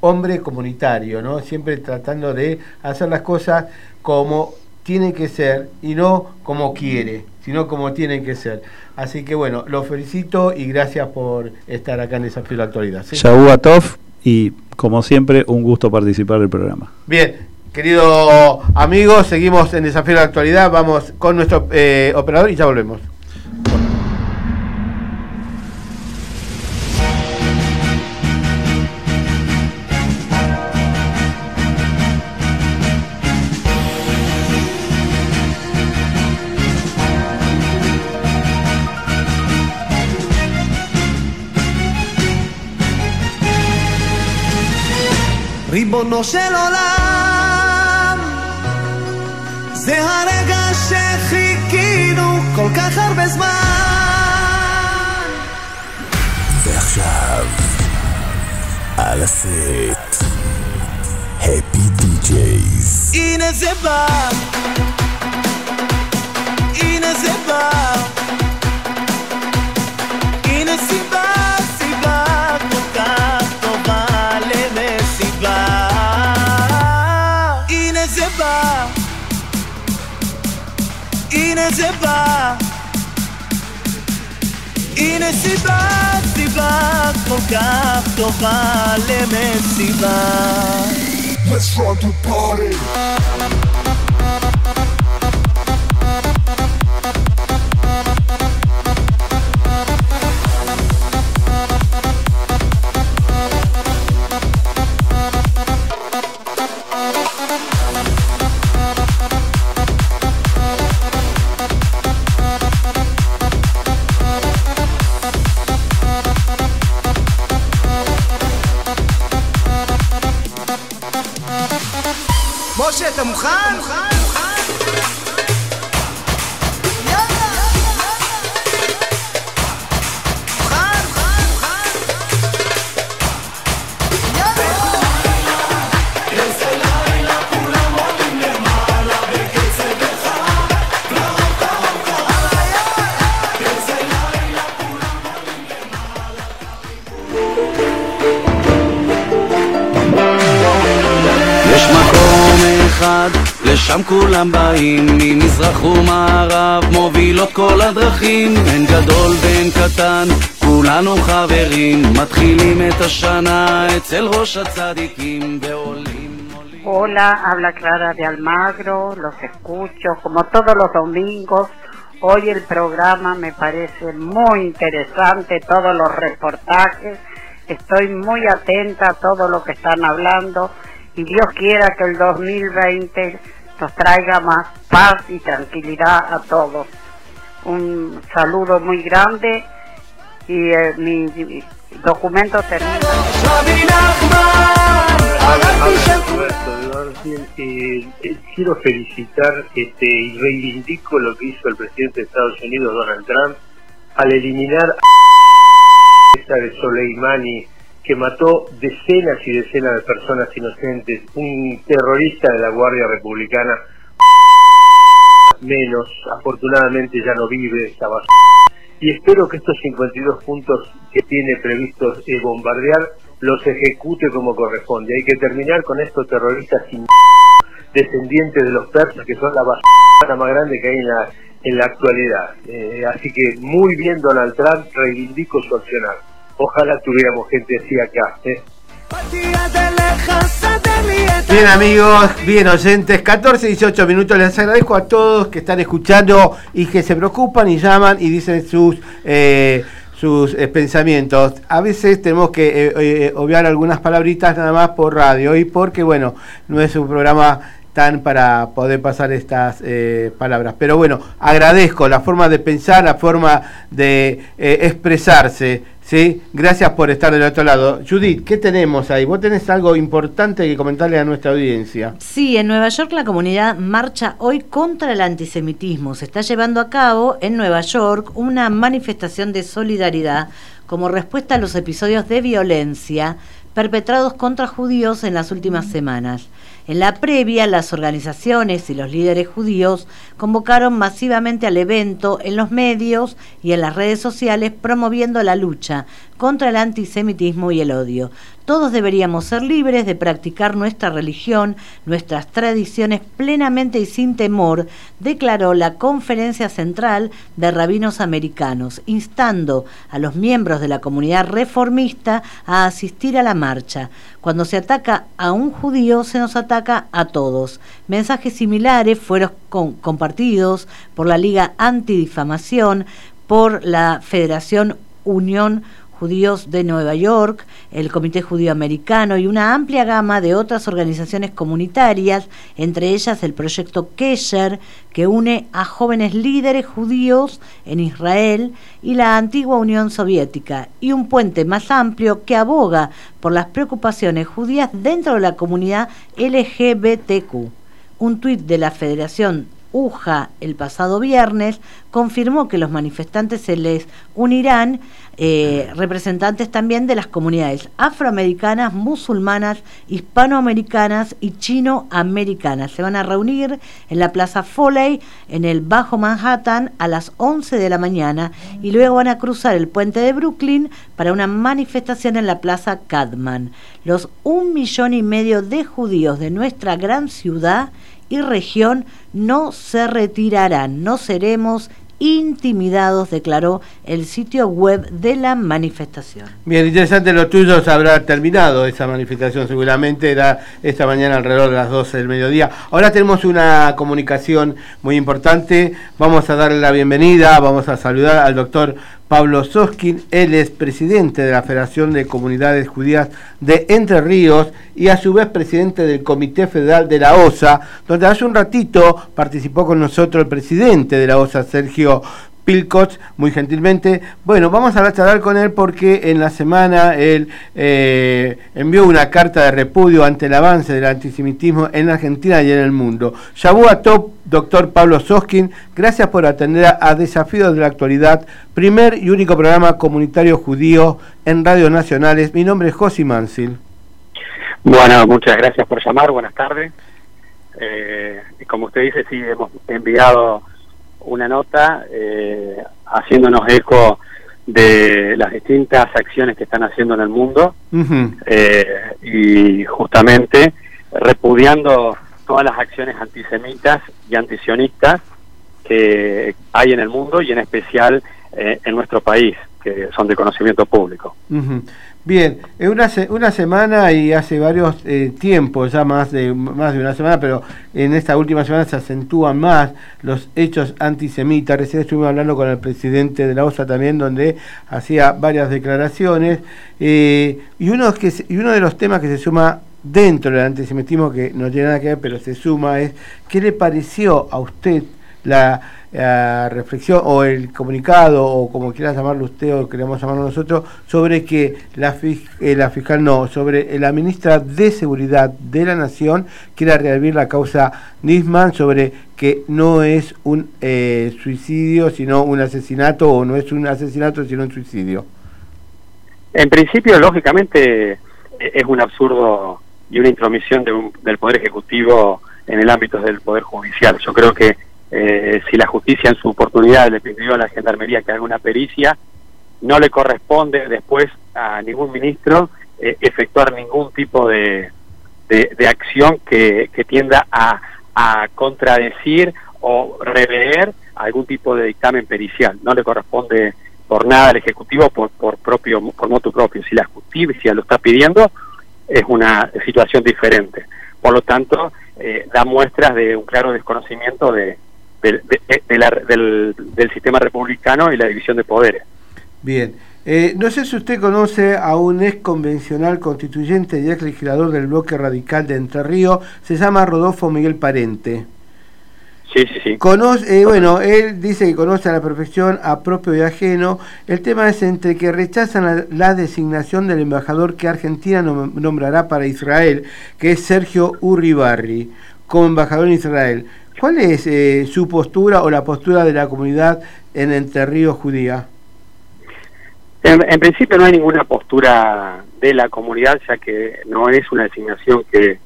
hombre comunitario, ¿no? Siempre tratando de hacer las cosas como tiene que ser y no como quiere, sino como tienen que ser. Así que bueno, lo felicito y gracias por estar acá en Desafío de la Actualidad. ¿sí? Y como siempre, un gusto participar del programa. Bien, querido amigo, seguimos en Desafío de la Actualidad, vamos con nuestro eh, operador y ya volvemos. ריבונו של עולם, זה הרגע שחיכינו כל כך הרבה זמן. ועכשיו, על הסט, הפי די-ג'ייז. הנה זה בא, הנה זה בא, הנה זה בא, הנה סיבה, סיבה כל כך טובה למסיבה. Let's run to party. לשם כולם באים, ממזרח ומערב, מובילות כל הדרכים, אין גדול ואין קטן, כולנו חברים, מתחילים את השנה אצל ראש הצדיקים, ועולים Hola, habla Clara de Almagro, los escucho como todos los domingos. Hoy el programa me parece muy interesante, todos los reportajes. Estoy muy atenta a todo lo que están hablando y Dios quiera que el 2020 nos traiga más paz y tranquilidad a todos. Un saludo muy grande y eh, mi, documento termina. Quiero felicitar este, y reivindico lo que hizo el presidente de Estados Unidos, Donald Trump, al eliminar a de Soleimani, que mató decenas y decenas de personas inocentes, un terrorista de la Guardia Republicana, menos, afortunadamente ya no vive esa basura. Y espero que estos 52 puntos que tiene previstos eh, bombardear los ejecute como corresponde. Hay que terminar con estos terroristas sin descendientes de los persas que son la basura más grande que hay en la, en la actualidad. Eh, así que muy bien Donald Trump, reivindico su accionar. Ojalá tuviéramos gente así acá. ¿eh? Bien amigos, bien oyentes, 14, 18 minutos. Les agradezco a todos que están escuchando y que se preocupan y llaman y dicen sus eh, sus eh, pensamientos. A veces tenemos que eh, eh, obviar algunas palabritas nada más por radio y porque bueno, no es un programa tan para poder pasar estas eh, palabras. Pero bueno, agradezco la forma de pensar, la forma de eh, expresarse. ¿Sí? Gracias por estar del otro lado. Judith, ¿qué tenemos ahí? Vos tenés algo importante que comentarle a nuestra audiencia. Sí, en Nueva York la comunidad marcha hoy contra el antisemitismo. Se está llevando a cabo en Nueva York una manifestación de solidaridad como respuesta a los episodios de violencia perpetrados contra judíos en las últimas semanas. En la previa, las organizaciones y los líderes judíos convocaron masivamente al evento en los medios y en las redes sociales promoviendo la lucha contra el antisemitismo y el odio. Todos deberíamos ser libres de practicar nuestra religión, nuestras tradiciones plenamente y sin temor, declaró la Conferencia Central de Rabinos Americanos, instando a los miembros de la comunidad reformista a asistir a la marcha. Cuando se ataca a un judío, se nos ataca a todos. Mensajes similares fueron compartidos por la Liga Antidifamación, por la Federación Unión Judíos de Nueva York, el Comité Judío Americano y una amplia gama de otras organizaciones comunitarias, entre ellas el proyecto Kesher, que une a jóvenes líderes judíos en Israel y la antigua Unión Soviética, y un puente más amplio que aboga por las preocupaciones judías dentro de la comunidad LGBTQ. Un tuit de la Federación UJA el pasado viernes confirmó que los manifestantes se les unirán eh, representantes también de las comunidades afroamericanas, musulmanas, hispanoamericanas y chinoamericanas. Se van a reunir en la Plaza Foley, en el Bajo Manhattan, a las 11 de la mañana y luego van a cruzar el puente de Brooklyn para una manifestación en la Plaza Cadman. Los un millón y medio de judíos de nuestra gran ciudad y región no se retirarán, no seremos intimidados, declaró el sitio web de la manifestación. Bien, interesante lo tuyo, habrá terminado esa manifestación, seguramente era esta mañana alrededor de las 12 del mediodía. Ahora tenemos una comunicación muy importante, vamos a darle la bienvenida, vamos a saludar al doctor Pablo Soskin, él es presidente de la Federación de Comunidades Judías de Entre Ríos y a su vez presidente del Comité Federal de la OSA, donde hace un ratito participó con nosotros el presidente de la OSA, Sergio Pilcoch, muy gentilmente. Bueno, vamos a hablar con él porque en la semana él eh, envió una carta de repudio ante el avance del antisemitismo en Argentina y en el mundo. a Top, doctor Pablo Soskin, gracias por atender a, Desafíos de la Actualidad, primer y único programa comunitario judío en radios nacionales. Mi nombre es Josi Mansil. Bueno, muchas gracias por llamar, buenas tardes. Eh, como usted dice, sí, hemos enviado una nota eh, haciéndonos eco de las distintas acciones que están haciendo en el mundo eh, y justamente repudiando todas las acciones antisemitas y antisionistas que hay en el mundo y en especial eh, en nuestro país, que son de conocimiento público. Bien, en una, una semana y hace varios eh, tiempos, ya más de, más de una semana, pero en esta última semana se acentúan más los hechos antisemitas. Recién estuvimos hablando con el presidente de la OSA también, donde hacía varias declaraciones. Eh, y, uno que, y uno de los temas que se suma dentro del antisemitismo, que no tiene nada que ver, pero se suma, es ¿qué le pareció a usted la eh, reflexión o el comunicado o como quiera llamarlo usted o queremos llamarlo nosotros sobre que la, eh, la fiscal no, sobre eh, la ministra de Seguridad de la Nación quiera reabrir la causa Nisman sobre que no es un suicidio sino un asesinato o no es un asesinato sino un suicidio. En principio, lógicamente, es un absurdo y una intromisión del Poder Ejecutivo en el ámbito del Poder Judicial. Yo creo que eh, si la justicia en su oportunidad le pidió a la gendarmería que haga una pericia, no le corresponde después a ningún ministro eh, efectuar ningún tipo de, de, acción que, que tienda a, a, contradecir o rever algún tipo de dictamen pericial. No le corresponde por nada al Ejecutivo por, por, propio, por moto propio. Si la justicia lo está pidiendo, es una situación diferente. Por lo tanto, eh, da muestras de un claro desconocimiento de, del, del, sistema republicano y la división de poderes. Bien. Eh, no sé si usted conoce a un ex convencional constituyente y ex legislador del bloque radical de Entre Ríos, se llama Rodolfo Miguel Parente. Sí, sí, sí. Conoce, eh, bueno, él dice que conoce a la perfección a propio y ajeno. El tema es entre que rechazan la, designación del embajador que Argentina nombrará para Israel, que es Sergio Urribarri, como embajador en Israel. ¿Cuál es eh, su postura o la postura de la comunidad en Entre Ríos judía? En, principio no hay ninguna postura de la comunidad, ya que no es una designación que,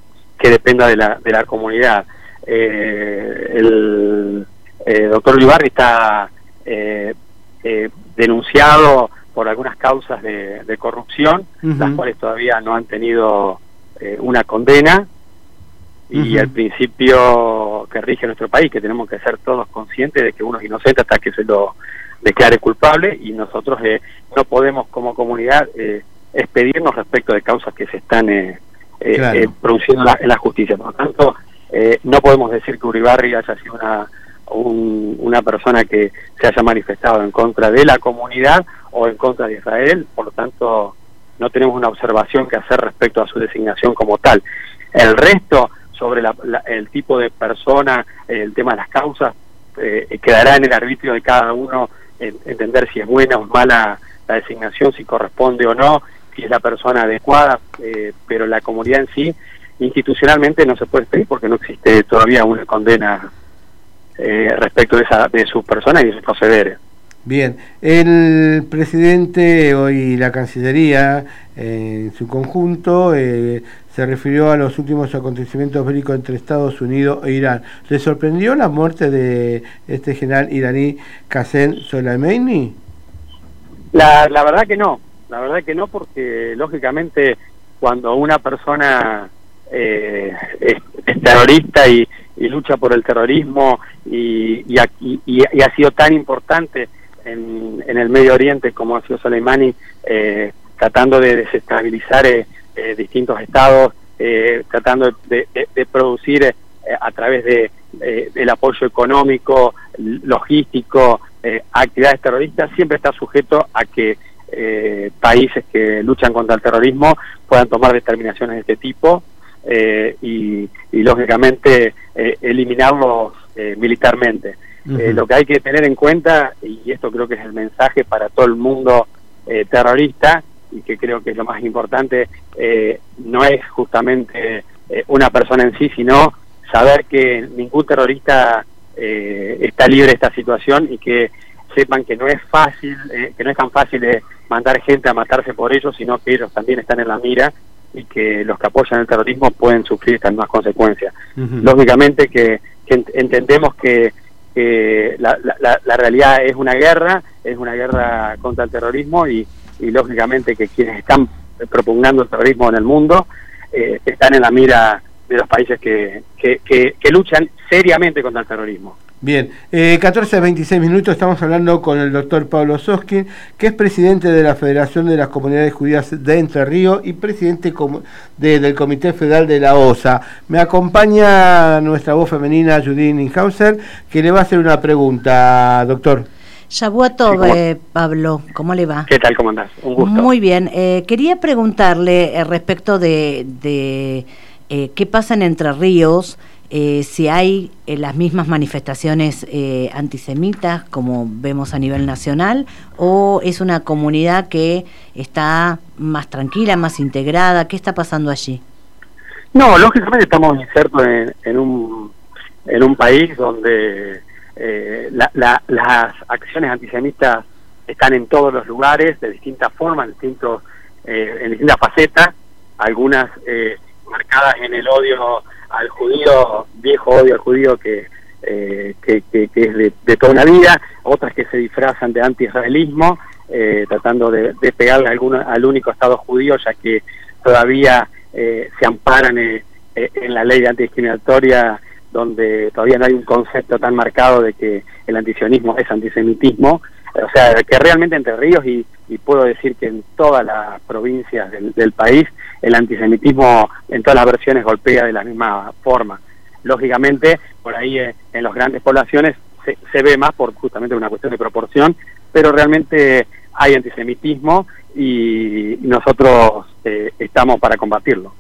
dependa de la, de la comunidad. Eh, el eh, doctor Olivarri está denunciado por algunas causas de, de corrupción, las cuales todavía no han tenido eh, una condena, y Ujú. el principio que rige nuestro país, que tenemos que ser todos conscientes de que uno es inocente hasta que se lo declare culpable, y nosotros eh, no podemos como comunidad eh, expedirnos respecto de causas que se están eh, eh, Claro. eh, produciendo en la, en la justicia. Por lo tanto, eh, no podemos decir que Uribarri haya sido una, un- una persona que se haya manifestado en contra de la comunidad o en contra de Israel, por lo tanto no tenemos una observación que hacer respecto a su designación como tal. El resto, sobre la- la- el tipo de persona, el tema de las causas, eh, quedará en el arbitrio de cada uno en- entender si es buena o mala la designación, si corresponde o no, si es la persona adecuada, eh, pero la comunidad en sí, institucionalmente no se puede pedir porque no existe todavía una condena eh, respecto de, esa, de su persona y de sus procederes. Bien, el presidente hoy la Cancillería en su conjunto eh, se refirió a los últimos acontecimientos bélicos entre Estados Unidos e Irán. ¿Le sorprendió la muerte de este general iraní Qasem Soleimani? La, la verdad que no, la verdad que no, porque lógicamente cuando una persona eh, es, terrorista y, y lucha por el terrorismo y, y, y- y- y ha sido tan importante en, en el Medio Oriente como ha sido Soleimani, eh, tratando de desestabilizar eh, eh, distintos estados, eh, tratando de, de- producir eh, a través de, del apoyo económico, logístico, actividades terroristas, siempre está sujeto a que países que luchan contra el terrorismo puedan tomar determinaciones de este tipo y, y, lógicamente eliminarlos eh. Eh, lo que hay que tener en cuenta, y esto creo que es el mensaje para todo el mundo eh, terrorista, y que creo que es lo más importante, eh, no es justamente eh, una persona en sí, sino saber que ningún terrorista eh, está libre de esta situación y que sepan que no es fácil, eh, que no es tan fácil de mandar gente a matarse por ellos, sino que ellos también están en la mira y que los que apoyan el terrorismo pueden sufrir estas mismas consecuencias. Lógicamente que, que ent- entendemos que, que la, la- la- realidad es una guerra, es una guerra contra el terrorismo y, y lógicamente que quienes están propugnando el terrorismo en el mundo eh, están en la mira de los países que, que- que luchan seriamente contra el terrorismo. Bien, eh, 14 a 26 minutos estamos hablando con el doctor Pablo Soskin, que es presidente de la Federación de las Comunidades Judías de Entre Ríos y presidente de- del Comité Federal de la OSA. Me acompaña nuestra voz femenina Judith Ninhauser, que le va a hacer una pregunta, doctor. ¿cómo- eh, Pablo, ¿cómo le va? ¿Qué tal? ¿Cómo andás? Un gusto. Muy bien. Eh, quería preguntarle eh, respecto de, de, eh, qué pasa en Entre Ríos, eh, si hay eh, las mismas manifestaciones eh, antisemitas como vemos a nivel nacional, o es una comunidad que está más tranquila, más integrada. ¿Qué está pasando allí? No, lógicamente estamos insertos en, un, en un país donde eh, la- la- las acciones antisemitas están en todos los lugares, de distintas formas, en, distintos, eh, en distintas facetas, algunas marcadas en el odio al judío, viejo odio al judío que, eh, que, que- que es de, de toda una vida, otras que se disfrazan de anti-israelismo, eh, tratando de, de pegarle a alguna- al único Estado judío, ya que todavía eh, se amparan eh, eh, en la ley antidiscriminatoria donde todavía no hay un concepto tan marcado de que el antisionismo es antisemitismo, o sea, que realmente Entre Ríos y, y puedo decir que en todas las provincias del, del país el antisemitismo en todas las versiones golpea de la misma forma. Lógicamente, por ahí eh, en las grandes poblaciones se, se ve más por justamente una cuestión de proporción, pero realmente hay antisemitismo y nosotros eh, estamos para combatirlo.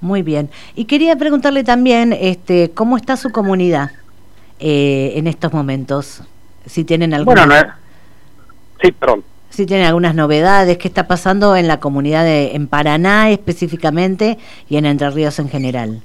Muy bien. Y quería preguntarle también, este, ¿cómo está su comunidad eh, en estos momentos? Si tienen alguna, Bueno, no es... Sí, perdón. si tienen algunas novedades, qué está pasando en la comunidad de, en Paraná específicamente y en Entre Ríos en general.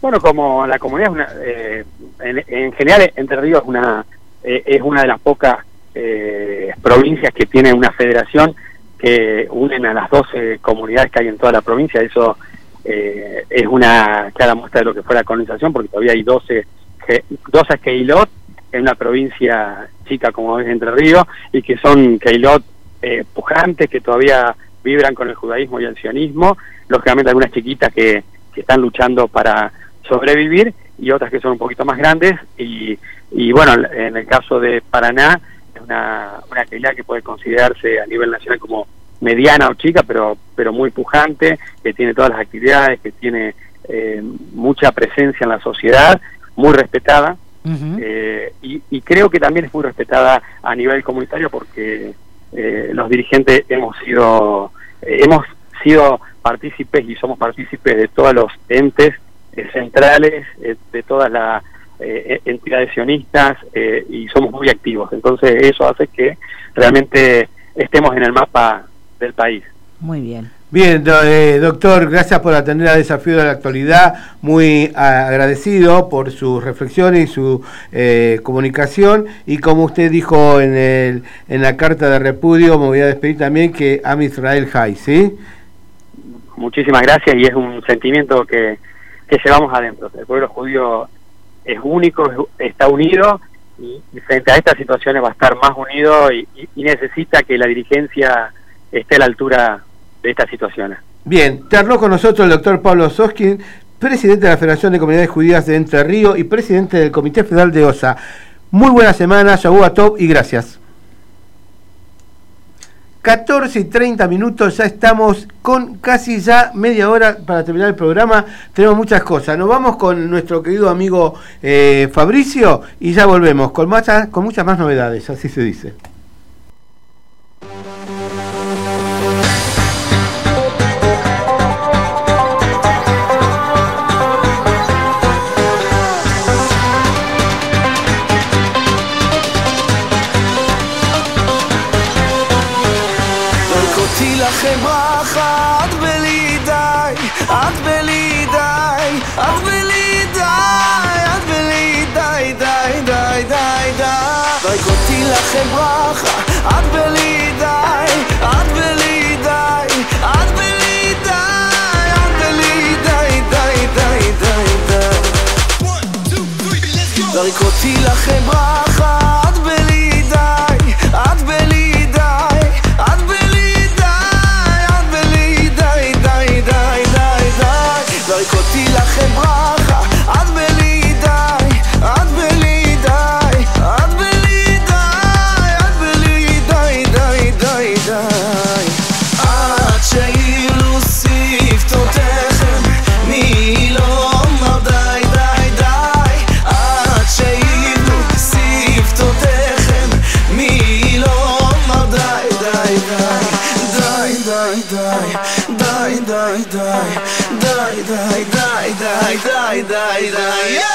Bueno, como la comunidad, es una, eh, en, en general Entre Ríos es una, eh, es una de las pocas eh, provincias que tiene una federación que unen a las 12 comunidades que hay en toda la provincia. Eso eh, es una clara muestra de lo que fue la colonización, porque todavía hay 12, ge- 12 Keilot en una provincia chica como es Entre Ríos, y que son Keilot eh, pujantes que todavía vibran con el judaísmo y el sionismo, lógicamente algunas chiquitas que, que están luchando para sobrevivir y otras que son un poquito más grandes. Y, y bueno, en el caso de Paraná es una, una que puede considerarse a nivel nacional como mediana o chica, pero, pero muy pujante, que tiene todas las actividades, que tiene eh, mucha presencia en la sociedad, muy respetada, eh, y, y creo que también es muy respetada a nivel comunitario porque eh, los dirigentes hemos sido eh, hemos sido partícipes y somos partícipes de todos los entes eh, centrales, eh, de todas las eh, entidades sionistas y somos muy activos. Entonces eso hace que realmente estemos en el mapa del país. Muy bien. Bien, eh, doctor, gracias por atender al desafío de la actualidad. Muy agradecido por sus reflexiones y su eh, comunicación. Y como usted dijo en, el, en la carta de repudio, me voy a despedir también que Am Israel Hay, ¿sí? Muchísimas gracias y es un sentimiento que, que llevamos adentro. El pueblo judío es único, es- está unido y, frente a estas situaciones va a estar más unido y necesita que la dirigencia esté a la altura de estas situaciones. Bien, charló con nosotros el doctor Pablo Soskin, presidente de la Federación de Comunidades Judías de Entre Ríos y presidente del Comité Federal de OSA. Muy buena semana, Shabu Top y gracias. 14 y 30 minutos, ya estamos con casi ya media hora para terminar el programa. Tenemos muchas cosas. Nos vamos con nuestro querido amigo eh, Fabricio y ya volvemos con, más, con muchas más novedades, así se dice. ברכה, את בלי די, את בלי די, את בלי די, את בלי די, די, די, די, די. זרק אותי לכם ברכה, Ida,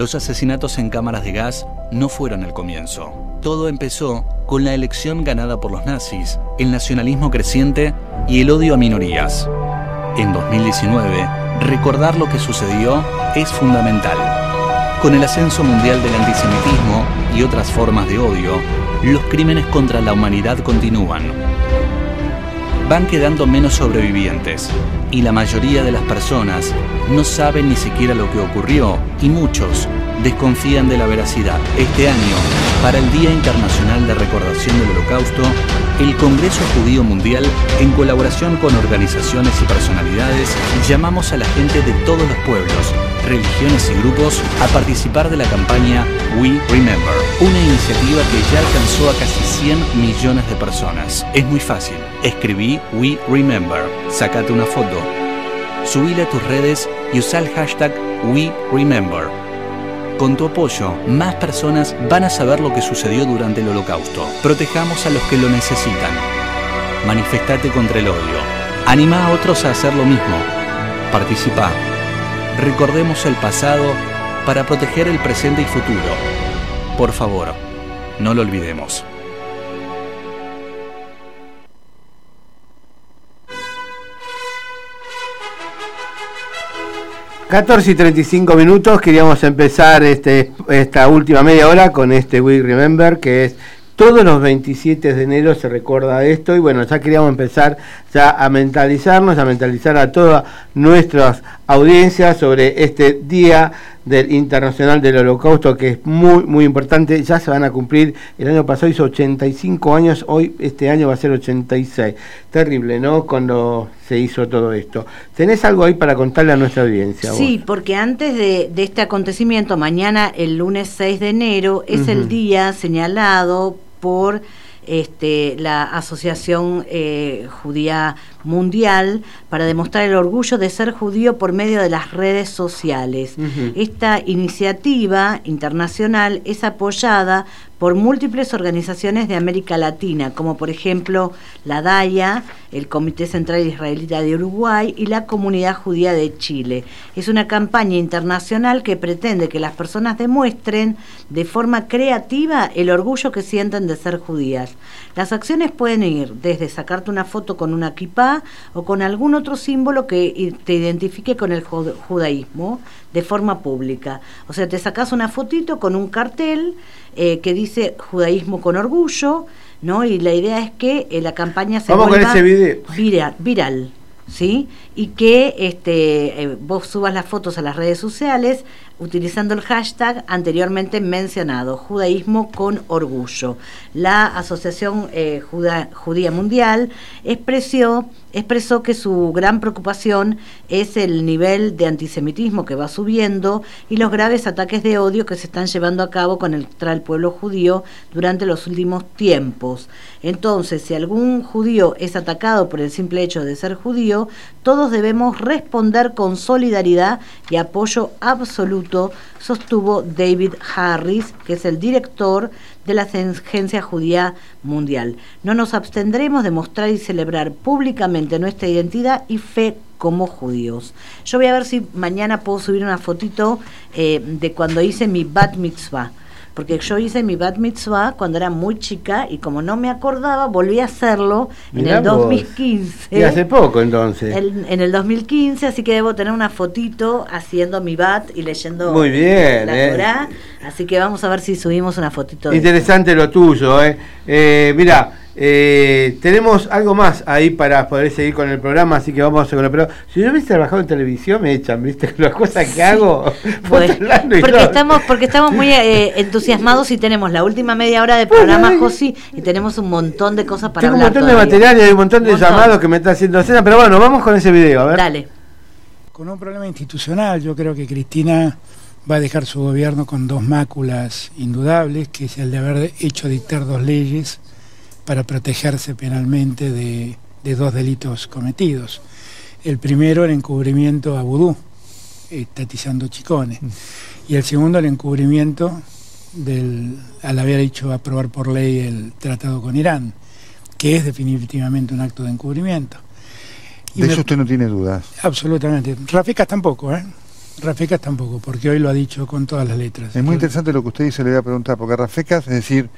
Los asesinatos en cámaras de gas no fueron el comienzo. Todo empezó con la elección ganada por los nazis, el nacionalismo creciente y el odio a minorías. En 2019, recordar lo que sucedió es fundamental. Con el ascenso mundial del antisemitismo y otras formas de odio, los crímenes contra la humanidad continúan. Van quedando menos sobrevivientes y la mayoría de las personas no saben ni siquiera lo que ocurrió y muchos desconfían de la veracidad. Este año, para el Día Internacional de Recordación del Holocausto, el Congreso Judío Mundial, en colaboración con organizaciones y personalidades, llamamos a la gente de todos los pueblos, religiones y grupos a participar de la campaña We Remember, una iniciativa que ya alcanzó a casi 100 millones de personas. Es muy fácil. Escribí We Remember, sacate una foto, subile a tus redes y usa el hashtag We Remember. Con tu apoyo, más personas van a saber lo que sucedió durante el holocausto. Protejamos a los que lo necesitan. Manifestate contra el odio. Anima a otros a hacer lo mismo. Participa. Recordemos el pasado para proteger el presente y futuro. Por favor, no lo olvidemos. 14 y 35 minutos, queríamos empezar este, esta última media hora con este We Remember, que es todos los 27 de enero se recuerda esto y bueno, ya queríamos empezar ya a mentalizarnos, a mentalizar a todas nuestras audiencias sobre este Día del Internacional del Holocausto que es muy muy importante, ya se van a cumplir, el año pasado hizo 85 años, hoy este año va a ser 86. Terrible, ¿no? Cuando se hizo todo esto. ¿Tenés algo ahí para contarle a nuestra audiencia? Sí, porque antes de, de este acontecimiento, mañana el lunes 6 de enero es el día señalado por este, la Asociación eh, Judía Mundial para demostrar el orgullo de ser judío por medio de las redes sociales. Esta iniciativa internacional es apoyada por múltiples organizaciones de América Latina, como por ejemplo la DAIA, el Comité Central Israelita de Uruguay y la Comunidad Judía de Chile. Es una campaña internacional que pretende que las personas demuestren de forma creativa el orgullo que sienten de ser judías. Las acciones pueden ir desde sacarte una foto con una o con algún otro símbolo que te identifique con el jud- judaísmo de forma pública. O sea, te sacas una fotito con un cartel eh, que dice judaísmo con orgullo, ¿no? Y la idea es que eh, la campaña se Vamos con vuelva ese video. vira- viral, ¿sí? Y que este, eh, vos subas las fotos a las redes sociales utilizando el hashtag anteriormente mencionado, judaísmo con orgullo. La Asociación eh, Judía Mundial expresó, expresó que su gran preocupación es el nivel de antisemitismo que va subiendo y los graves ataques de odio que se están llevando a cabo contra el pueblo judío durante los últimos tiempos. Entonces, si algún judío es atacado por el simple hecho de ser judío, todos debemos responder con solidaridad y apoyo absoluto, sostuvo David Harris, que es el director de la Agencia Judía Mundial. No nos abstendremos de mostrar y celebrar públicamente nuestra identidad y fe como judíos. Yo voy a ver si mañana puedo subir una fotito eh, de cuando hice mi bat mitzvah. Porque yo hice mi bat mitzvah cuando era muy chica y como no me acordaba, volví a hacerlo en el vos. 2015. Y hace poco entonces. El- en el 2015, así que debo tener una fotito haciendo mi bat y leyendo Muy bien, la eh. Torá. Así que vamos a ver si subimos una fotito. de Interesante lo tuyo, ¿eh? eh mira, eh, tenemos algo más ahí para poder seguir con el programa, así que vamos con el programa. Si yo hubiese trabajado en televisión, me echan, ¿viste? *laughs* Las cosas que hago. Bueno, porque estamos porque estamos muy eh, *laughs* entusiasmados y tenemos la última media hora de programa, Josi, y tenemos un montón de cosas para Tengo un hablar montón de material y hay un montón de Montón. llamados que me está haciendo escena, pero bueno, vamos con ese video, a ver. Dale. Con un problema institucional, yo creo que Cristina va a dejar su gobierno con dos máculas indudables, que es el de haber hecho dictar dos leyes para protegerse penalmente de, de dos delitos cometidos. El primero, el encubrimiento a Vudú, eh, tatizando chicones. Y el segundo, el encubrimiento del, al haber hecho aprobar por ley el tratado con Irán, que es definitivamente un acto de encubrimiento. Y De me- eso usted no tiene dudas. Absolutamente. Rafecas tampoco, ¿eh? Rafecas tampoco, porque hoy lo ha dicho con todas las letras. Es muy interesante lo que usted dice, le voy a preguntar, porque Rafecas, es decir,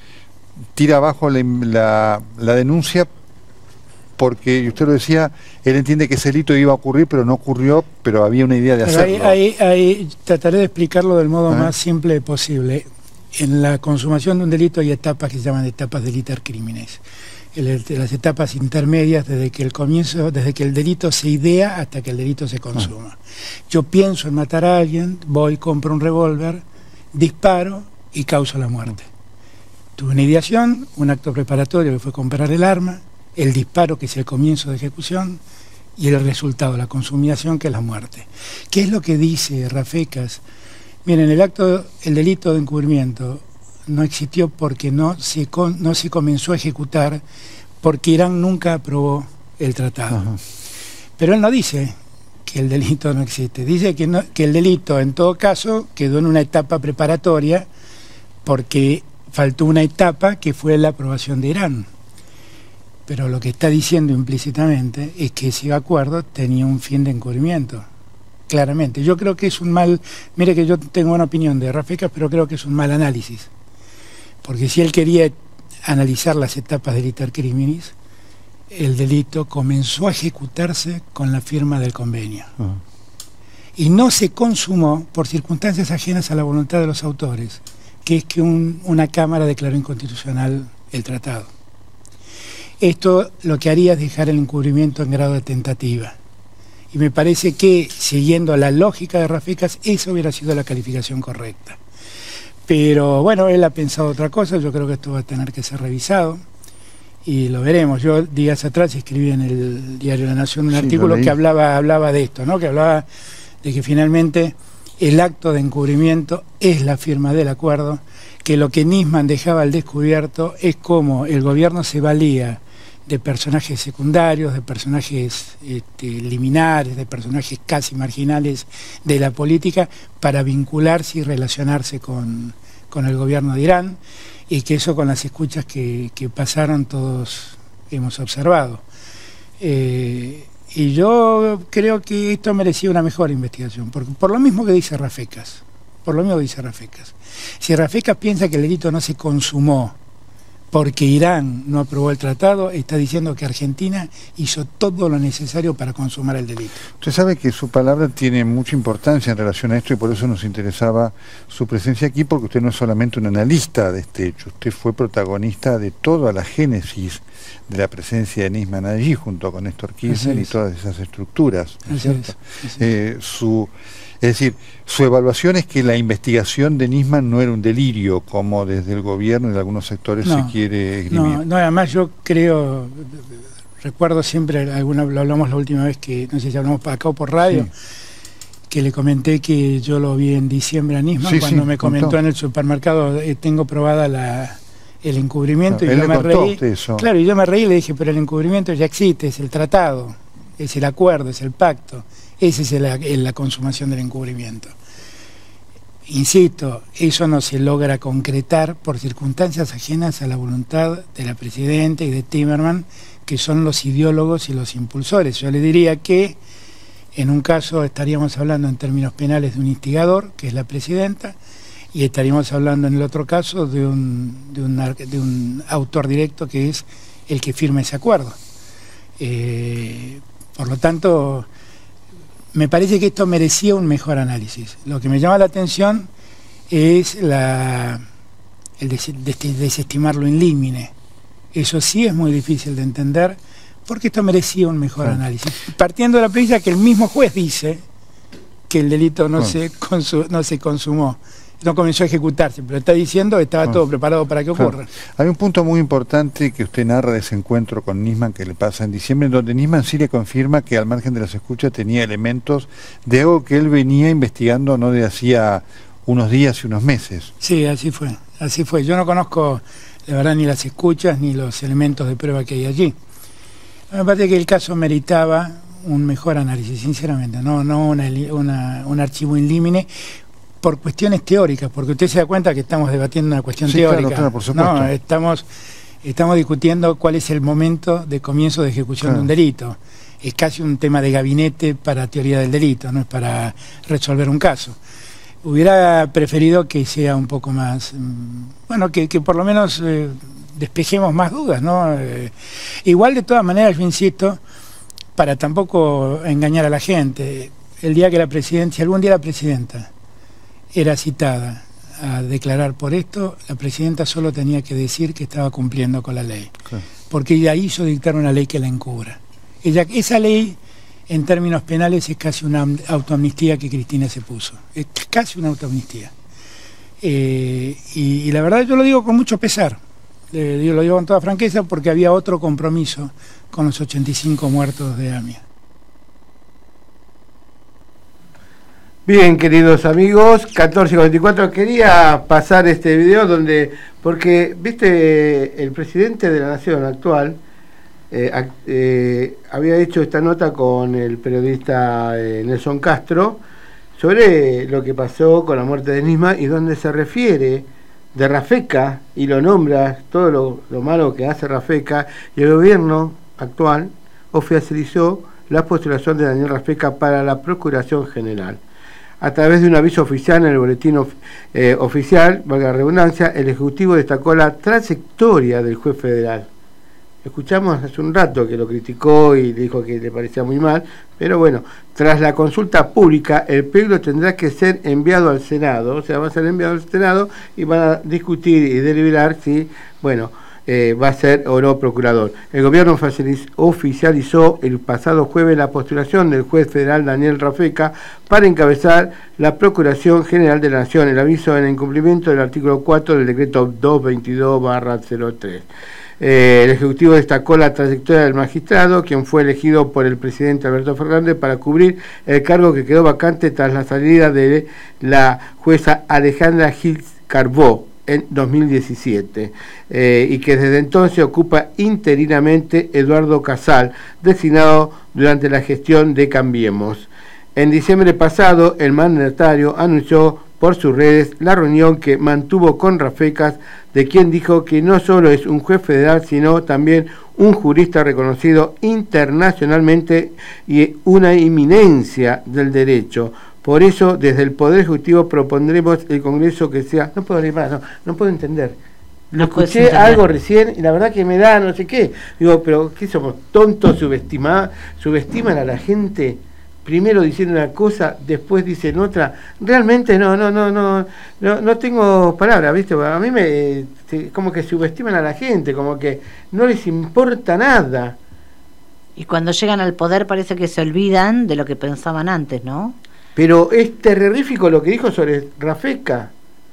tira abajo la, la- la denuncia porque, y usted lo decía, él entiende que ese delito iba a ocurrir, pero no ocurrió, pero había una idea de Pero hacerlo. ahí- ahí trataré de explicarlo del modo más simple posible. En la consumación de un delito hay etapas que se llaman etapas de liter crímenes. Las etapas intermedias desde que el comienzo, desde que el delito se idea hasta que el delito se consuma. Yo pienso en matar a alguien, voy, compro un revólver, disparo y causo la muerte. Tuve una ideación, un acto preparatorio que fue comprar el arma, el disparo que es el comienzo de ejecución y el resultado, la consumación que es la muerte. ¿Qué es lo que dice Rafecas? Miren, el acto, el delito de encubrimiento no existió porque no se, con- no se comenzó a ejecutar porque Irán nunca aprobó el tratado. Pero él no dice que el delito no existe, dice que, no- que el delito en todo caso quedó en una etapa preparatoria porque faltó una etapa que fue la aprobación de Irán. Pero lo que está diciendo implícitamente es que ese acuerdo tenía un fin de encubrimiento. Claramente. Yo creo que es un mal. Mire que yo tengo una opinión de Rafecas, pero creo que es un mal análisis. Porque si él quería analizar las etapas del iter criminis, el delito comenzó a ejecutarse con la firma del convenio. Y no se consumó por circunstancias ajenas a la voluntad de los autores, que es que un- una Cámara declaró inconstitucional el tratado. Esto lo que haría es dejar el encubrimiento en grado de tentativa. Y me parece que, siguiendo la lógica de Rafecas, eso hubiera sido la calificación correcta. Pero bueno, él ha pensado otra cosa, yo creo que esto va a tener que ser revisado y lo veremos. Yo días atrás escribí en el diario La Nación un Sí, artículo que hablaba, hablaba de esto, ¿no? que hablaba de que finalmente el acto de encubrimiento es la firma del acuerdo, que lo que Nisman dejaba al descubierto es cómo el gobierno se valía de personajes secundarios, de personajes este, liminares, de personajes casi marginales de la política para vincularse y relacionarse con, con el gobierno de Irán y que eso con las escuchas que, que pasaron todos hemos observado. Eh, y yo creo que esto merecía una mejor investigación, porque por lo mismo que dice Rafecas, por lo mismo que dice Rafecas. Si Rafecas piensa que el delito no se consumó porque Irán no aprobó el tratado, está diciendo que Argentina hizo todo lo necesario para consumar el delito. Usted sabe que su palabra tiene mucha importancia en relación a esto y por eso nos interesaba su presencia aquí, porque usted no es solamente un analista de este hecho, usted fue protagonista de toda la génesis de la presencia de Nisman allí, junto con Néstor Kirchner y todas esas estructuras. ¿no es Así cierto? es, así Eh, su, es decir, su evaluación es que la investigación de Nisman no era un delirio, como desde el gobierno y de algunos sectores No, se quiere esgrimir. No, no, además yo creo, recuerdo siempre, alguna, lo hablamos la última vez que, no sé si hablamos para acá o por radio, que le comenté que yo lo vi en diciembre a Nisman, Sí, cuando sí, me comentó contó. en el supermercado, eh, tengo probada la, el encubrimiento Claro, y yo me reí. eso. Claro, y yo me reí y le dije, pero el encubrimiento ya existe, es el tratado, es el acuerdo, es el pacto, esa es la, consumación del encubrimiento. Insisto, eso no se logra concretar por circunstancias ajenas a la voluntad de la Presidenta y de Timerman, que son los ideólogos y los impulsores. Yo le diría que en un caso estaríamos hablando en términos penales de un instigador, que es la Presidenta, y estaríamos hablando en el otro caso de un, de un autor directo que es el que firma ese acuerdo. Eh, por lo tanto, me parece que esto merecía un mejor análisis. Lo que me llama la atención es la, el des- des- limine. Eso sí es muy difícil de entender porque esto merecía un mejor Claro. análisis. Partiendo de la premisa que el mismo juez dice que el delito no, se, consu- no se consumó, no comenzó a ejecutarse, pero está diciendo que estaba todo preparado para que Claro. ocurra. Hay un punto muy importante que usted narra de ese encuentro con Nisman que le pasa en diciembre, en donde Nisman sí le confirma que al margen de las escuchas tenía elementos de algo que él venía investigando no de hacía unos días y unos meses. Sí, así fue, así fue. Yo no conozco, la verdad, ni las escuchas ni los elementos de prueba que hay allí. Me parece que el caso meritaba un mejor análisis, sinceramente, no, no una, li- una- un archivo in limine por cuestiones teóricas, porque usted se da cuenta que estamos debatiendo una cuestión Sí, teórica. claro, por supuesto. No, estamos, estamos discutiendo cuál es el momento de comienzo de ejecución Claro. de un delito. es casi un tema de gabinete para teoría del delito, no es para resolver un caso. Hubiera preferido que sea un poco más, mm, bueno, que, que por lo menos eh, despejemos más dudas, ¿no? Eh, igual de todas maneras, yo insisto, para tampoco engañar a la gente, el día que la presidenta, si algún día la presidenta era citada a declarar por esto, la presidenta solo tenía que decir que estaba cumpliendo con la ley, porque ella hizo dictar una ley que la encubra. Ella, esa ley, en términos penales, es casi una am- autoamnistía que Cristina se puso, es casi una autoamnistía. Eh, y, y la verdad yo lo digo con mucho pesar, Eh, yo lo digo con toda franqueza porque había otro compromiso con los 85 muertos de AMIA. Bien, queridos amigos, 14.44, quería pasar este video donde, porque, viste, el presidente de la Nación actual eh, eh, había hecho esta nota con el periodista eh, Nelson Castro sobre lo que pasó con la muerte de Nisma y donde se refiere de Rafeca y lo nombra todo lo, lo malo que hace Rafeca y el gobierno actual oficializó la postulación de Daniel Rafeca para la Procuración General. A través de un aviso oficial en el boletín eh, oficial, valga la redundancia, el Ejecutivo destacó la trayectoria del juez federal. Escuchamos hace un rato que lo criticó y dijo que le parecía muy mal, pero bueno, tras la consulta pública, el pedido tendrá que ser enviado al Senado, o sea, va a ser enviado al Senado y van a discutir y deliberar si, bueno, eh, va a ser o procurador. El gobierno oficializó el pasado jueves la postulación del juez federal Daniel Rafeca para encabezar la Procuración General de la Nación, el aviso en incumplimiento del artículo 4 del decreto 222-03. Eh, el Ejecutivo destacó la trayectoria del magistrado, quien fue elegido por el presidente Alberto Fernández para cubrir el cargo que quedó vacante tras la salida de la jueza Alejandra Gil Carbó en 2017 eh, y que desde entonces ocupa interinamente Eduardo Casal, designado durante la gestión de Cambiemos. En diciembre pasado, el mandatario anunció por sus redes la reunión que mantuvo con Rafecas, de quien dijo que no solo es un juez federal, sino también un jurista reconocido internacionalmente y una eminencia del derecho. Por eso, desde el Poder Ejecutivo propondremos el Congreso que sea... No puedo leer más, no, no puedo entender. Lo escuché algo recién y la verdad que me da no sé qué. Digo, pero ¿qué somos? ¿Tontos? Subestima, ¿Subestiman a la gente? Primero dicen una cosa, después dicen otra. Realmente no, no, no, no, no, no tengo palabras, ¿viste? A mí me, se- como que subestiman a la gente, como que no les importa nada. Y cuando llegan al poder parece que se olvidan de lo que pensaban antes, ¿no? Pero es terrorífico lo que dijo sobre Rafeca.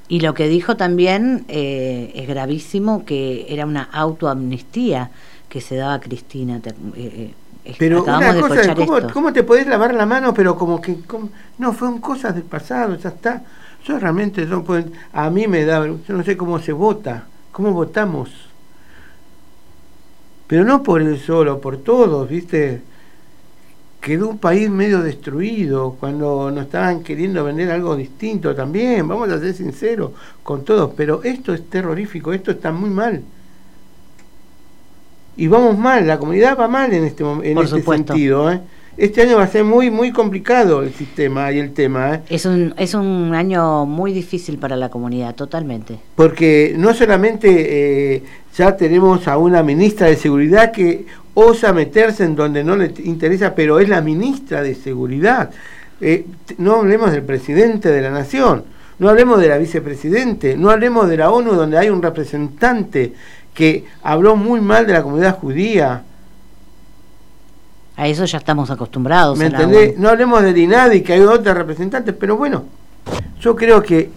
Y lo que dijo también eh, es gravísimo, que era una autoamnistía que se daba a Cristina. Te- eh, eh, Pero una de cosa, ¿cómo, esto. cómo te podés lavar la mano? Pero como que, como- no, fueron cosas del pasado, ya está. Yo realmente no puedo, a mí me da, yo no sé cómo se vota, cómo votamos. Pero no por él solo, por todos, ¿viste? Quedó un país medio destruido cuando nos estaban queriendo vender algo distinto también, vamos a ser sinceros con todos, pero esto es terrorífico, esto está muy mal. Y vamos mal, la comunidad va mal en este, en Por este supuesto. sentido. ¿eh? Este año va a ser muy muy complicado el sistema y el tema, ¿eh? Es un, es un año muy difícil para la comunidad, totalmente. porque no solamente eh, ya tenemos a una ministra de Seguridad que osa meterse en donde no le interesa, pero es la ministra de Seguridad. Eh, no hablemos del presidente de la Nación, no hablemos de la vicepresidente, no hablemos de la ONU donde hay un representante que habló muy mal de la comunidad judía. A eso ya estamos acostumbrados. ¿Me entendés? No hablemos del INADI, que hay otros representantes, pero bueno, yo creo que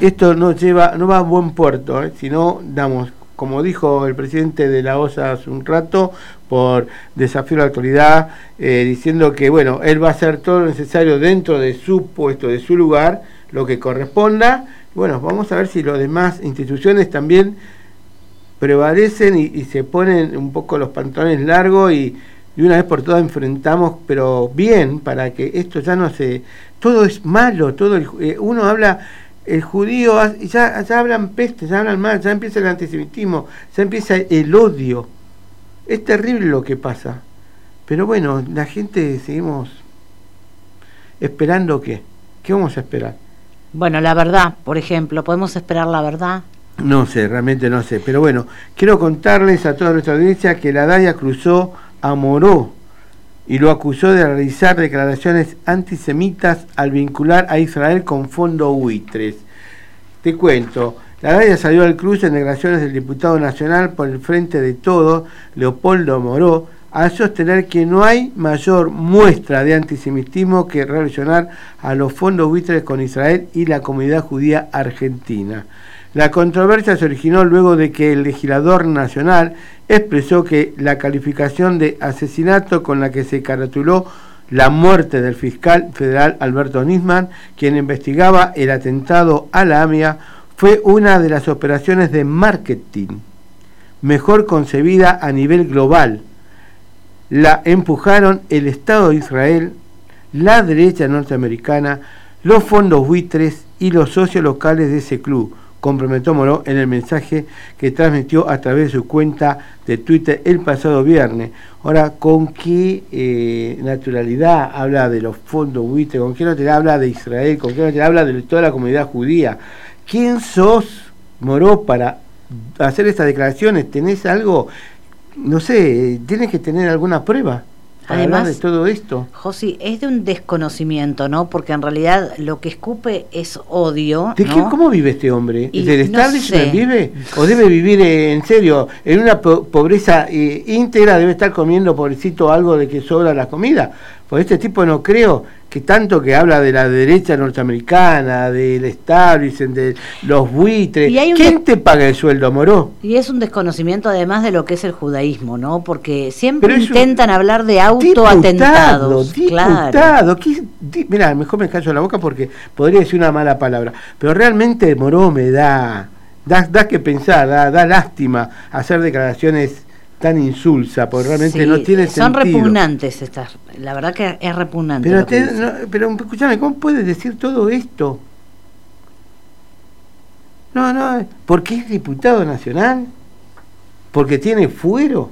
esto no lleva, no va a buen puerto, ¿eh? si no damos, como dijo el presidente de la OSA hace un rato, por desafío a la autoridad, eh, diciendo que bueno, él va a hacer todo lo necesario dentro de su puesto, de su lugar, lo que corresponda. Bueno, vamos a ver si las demás instituciones también prevalecen y, se ponen un poco los pantalones largos y, y una vez por todas enfrentamos, pero bien, para que esto ya no se... Todo es malo, todo el eh, uno habla, el judío, ya, ya hablan peste, ya hablan mal, ya empieza el antisemitismo, ya empieza el odio. Es terrible lo que pasa. Pero bueno, la gente seguimos esperando qué. ¿Qué vamos a esperar? Bueno, la verdad, por ejemplo, ¿podemos esperar la verdad? No sé, realmente no sé. Pero bueno, quiero contarles a toda nuestra audiencia que la DAIA cruzó a Moró y lo acusó de realizar declaraciones antisemitas al vincular a Israel con fondo buitres. Te cuento, la DAIA salió al cruce en declaraciones del diputado nacional por el Frente de Todo, Leopoldo Moró, a sostener que no hay mayor muestra de antisemitismo que relacionar a los fondos buitres con Israel y la comunidad judía argentina. La controversia se originó luego de que el legislador nacional expresó que la calificación de asesinato con la que se caratuló la muerte del fiscal federal Alberto Nisman, quien investigaba el atentado a la AMIA, fue una de las operaciones de marketing mejor concebida a nivel global. La empujaron el Estado de Israel, la derecha norteamericana, los fondos buitres y los socios locales de ese club, comprometió Moró en el mensaje que transmitió a través de su cuenta de Twitter el pasado viernes. Ahora, ¿con qué eh, naturalidad habla de los fondos buitres? ¿Con qué naturalidad habla de Israel? ¿Con qué naturalidad habla de toda la comunidad judía? ¿Quién sos, Moró, para hacer estas declaraciones? ¿Tenés algo? No sé, tienes que tener alguna prueba. Para hablar Además, de todo esto. Josi, es de un desconocimiento, ¿no? Porque en realidad lo que escupe es odio. ¿De ¿no? qué, cómo vive este hombre? ¿Del no establishment vive? ¿O debe vivir eh, en serio en una po- pobreza eh, íntegra? ¿Debe estar comiendo, pobrecito, algo de que sobra la comida? Pues este tipo no creo que tanto que habla de la derecha norteamericana, del establishment, de los buitres. ¿Quién te paga el sueldo, Moró? Y es un desconocimiento además de lo que es el judaísmo, ¿no? Porque siempre intentan hablar de autoatentados. Claro. Diputado, ¿qué- di- Mirá, mejor me callo la boca porque podría decir una mala palabra. Pero realmente Moró me da, da, da que pensar, da, da lástima hacer declaraciones tan insulsas, porque realmente Sí, no tiene son sentido. repugnantes estas. La verdad que es repugnante. Pero, te- no, pero escúchame, ¿cómo puedes decir todo esto? No, no, porque es diputado nacional, porque tiene fuero.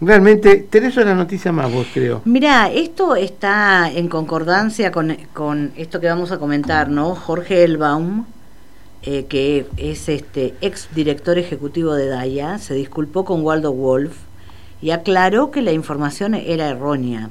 Realmente, tenés una noticia más vos, creo. Mira, esto está en concordancia con, con esto que vamos a comentar, ¿no? Jorge Elbaum, eh, que es este ex director ejecutivo de DAIA, se disculpó con Waldo Wolf y aclaró que la información era errónea.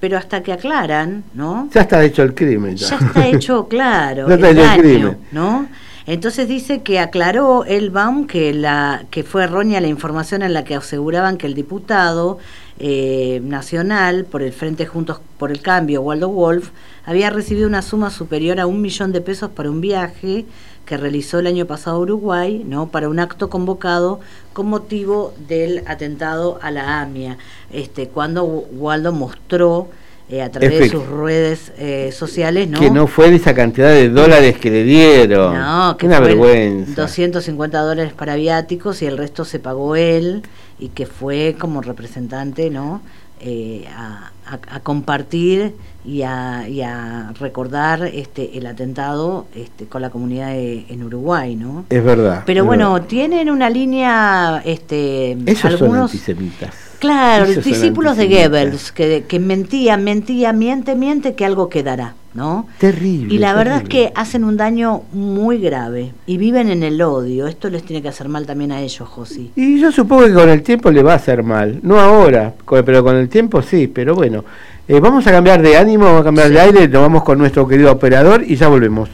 Pero hasta que aclaran, ¿no? Ya está hecho el crimen. Ya está hecho *laughs* claro, Ya está el hecho el crimen. ¿no? Entonces dice que aclaró Elbaum que la que fue errónea la información en la que aseguraban que el diputado eh, nacional por el Frente Juntos por el Cambio, Waldo Wolf, había recibido una suma superior a un millón de pesos para un viaje que realizó el año pasado Uruguay, ¿no? para un acto convocado con motivo del atentado a la AMIA, este, cuando Waldo mostró eh, a través de sus redes eh, sociales, ¿no? Que no fue de esa cantidad de dólares que le dieron. No, que Una vergüenza. 250 dólares para viáticos y el resto se pagó él y que fue como representante, ¿no? Eh, a, a- a compartir y a, y a recordar este el atentado este, con la comunidad de- en Uruguay, ¿no? Es verdad. Pero es bueno, verdad. tienen una línea, este, esos son antisemitas. Claro, son discípulos de. Goebbels, que, que mentía, mentía, miente, miente, que algo quedará, ¿no? Terrible. Y la verdad es que hacen un daño muy grave y viven en el odio. Esto les tiene que hacer mal también a ellos, Josi. Y yo supongo que con el tiempo le va a hacer mal. No ahora, pero con el tiempo sí. Pero bueno, Eh, vamos a cambiar de ánimo, vamos a cambiar de aire. Nos vamos con nuestro querido operador y ya volvemos.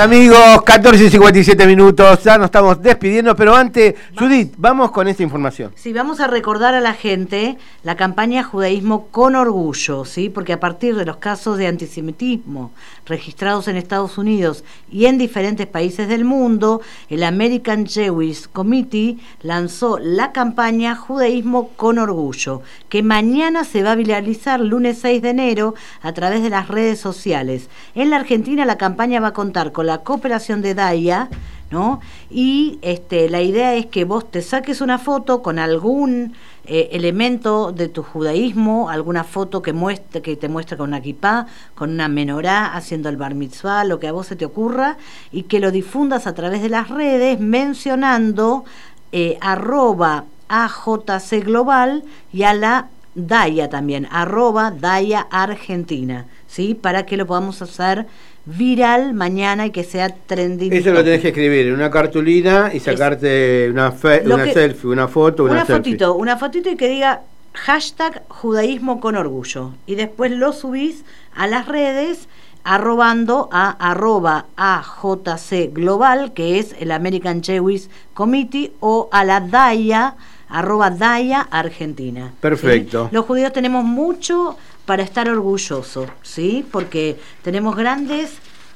Amigos, 14 y 57 minutos, ya nos estamos despidiendo, pero antes, Judith, vamos con esta información. Sí, vamos a recordar a la gente la campaña Judaísmo con Orgullo, ¿sí? Porque a partir de los casos de antisemitismo registrados en Estados Unidos y en diferentes países del mundo, el American Jewish Committee lanzó la campaña Judaísmo con Orgullo, que mañana se va a viralizar lunes 6 de enero a través de las redes sociales. En la Argentina la campaña va a contar con la cooperación de DAIA, ¿no? Y este, la idea es que vos te saques una foto con algún eh, elemento de tu judaísmo, alguna foto que muestre, que te muestre con una kipá, con una menorá, haciendo el bar mitzvah, lo que a vos se te ocurra, y que lo difundas a través de las redes mencionando eh, arroba AJC Global y a la DAIA también, arroba DAIA Argentina, ¿sí? Para que lo podamos hacer viral mañana y que sea trending. Eso lo tenés que escribir en una cartulina y sacarte una, fe- una que- selfie, una foto, una, una selfie. fotito, una fotito y que diga hashtag judaísmo con orgullo. Y después lo subís a las redes arrobando a arroba AJC Global, que es el American Jewish Committee, o a la DAIA, arroba DAIA Argentina. Perfecto. ¿sí? Los judíos tenemos mucho para estar orgullosos, ¿sí? Porque tenemos grandes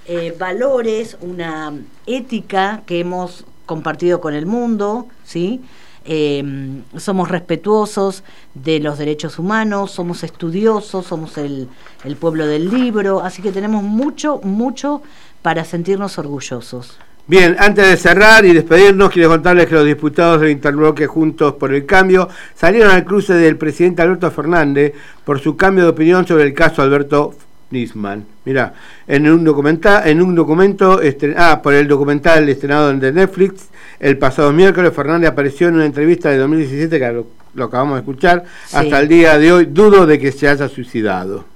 eh, valores, una ética que hemos compartido con el mundo, ¿sí? Eh, somos respetuosos de los derechos humanos, somos estudiosos, somos el, el pueblo del libro, así que tenemos mucho, mucho para sentirnos orgullosos. Bien, antes de cerrar y despedirnos, quiero contarles que los diputados del interbloque Juntos por el Cambio salieron al cruce del presidente Alberto Fernández por su cambio de opinión sobre el caso Alberto Nisman. Mira, en un documental, en un documento, estren- ah, por el documental estrenado de Netflix, el pasado miércoles Fernández apareció en una entrevista de 2017 que lo, lo acabamos de escuchar. Sí. Hasta el día de hoy dudo de que se haya suicidado.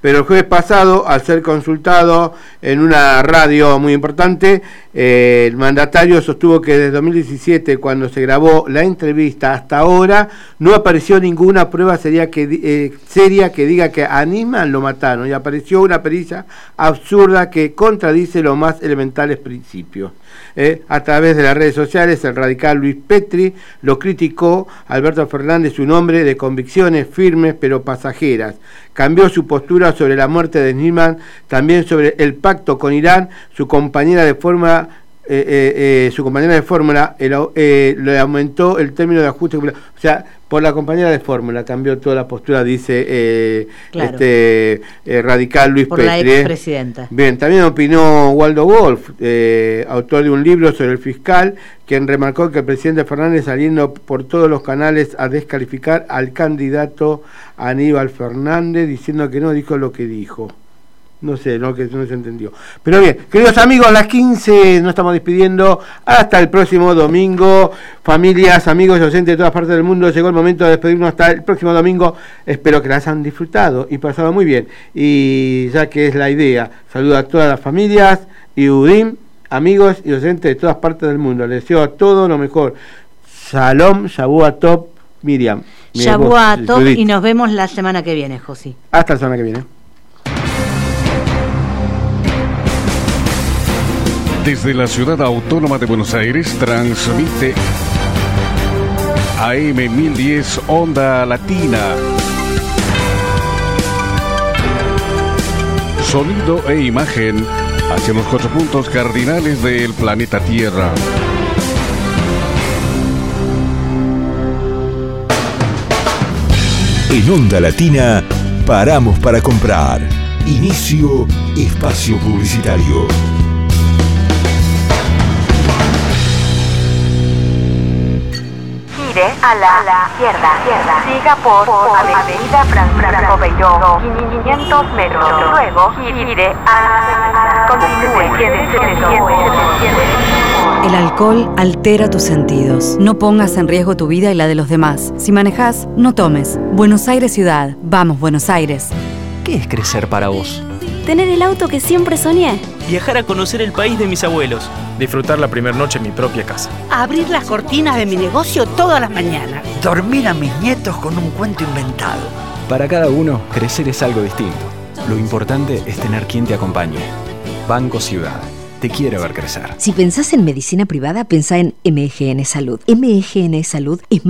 Pero el jueves pasado, al ser consultado en una radio muy importante, eh, el mandatario sostuvo que desde 2017, cuando se grabó la entrevista hasta ahora, no apareció ninguna prueba seria que, eh, diga que a lo mataron y apareció una pericia absurda que contradice los más elementales principios. Eh, a través de las redes sociales, el radical Luis Petri lo criticó. Alberto Fernández, un hombre de convicciones firmes pero pasajeras. Cambió su postura sobre la muerte de Nisman, también sobre el pacto con Irán. Su compañera de forma eh, eh, eh, su compañera de fórmula le aumentó el término de ajuste. O sea, por la compañera de fórmula cambió toda la postura, dice Claro. este radical Luis Por Petri. expresidenta. Bien, también opinó Waldo Wolf, autor de un libro sobre el fiscal, quien remarcó que el presidente Fernández saliendo por todos los canales a descalificar al candidato Aníbal Fernández, diciendo que no dijo lo que dijo. No sé, no, que no se entendió. Pero bien, queridos amigos, a las 15 nos estamos despidiendo. Hasta el próximo domingo. Familias, amigos y docentes de todas partes del mundo, llegó el momento de despedirnos hasta el próximo domingo. Espero que las han disfrutado y pasado muy bien. Y ya que es la idea, saludo a todas las familias y Udim, amigos y docentes de todas partes del mundo. Les deseo todo lo mejor. Shalom, Shabuah Top, Miriam. Judith. y nos vemos la semana que viene, Josi. Hasta la semana que viene. Desde la ciudad autónoma de Buenos Aires transmite AM 1010 Onda Latina. Sonido e imagen hacia los cuatro puntos cardinales del planeta Tierra. En Onda Latina, paramos para comprar. Inicio espacio publicitario. Gire a la, izquierda, izquierda. Siga por, Avenida Fran- Franco Beiró, 500 metros. Luego gire a la Continúe, quédese derecho. El alcohol altera tus sentidos. No pongas en riesgo tu vida y la de los demás. Si manejas, no tomes. Buenos Aires Ciudad. Vamos, Buenos Aires. ¿Qué es crecer para vos? Tener el auto que siempre soñé. Viajar a conocer el país de mis abuelos. Disfrutar la primera noche en mi propia casa. Abrir las cortinas de mi negocio todas las mañanas. Dormir a mis nietos con un cuento inventado. Para cada uno, crecer es algo distinto. Lo importante es tener quien te acompañe. Banco Ciudad. Te quiere ver crecer. Si pensás en medicina privada, pensá en MGN Salud. MGN Salud es más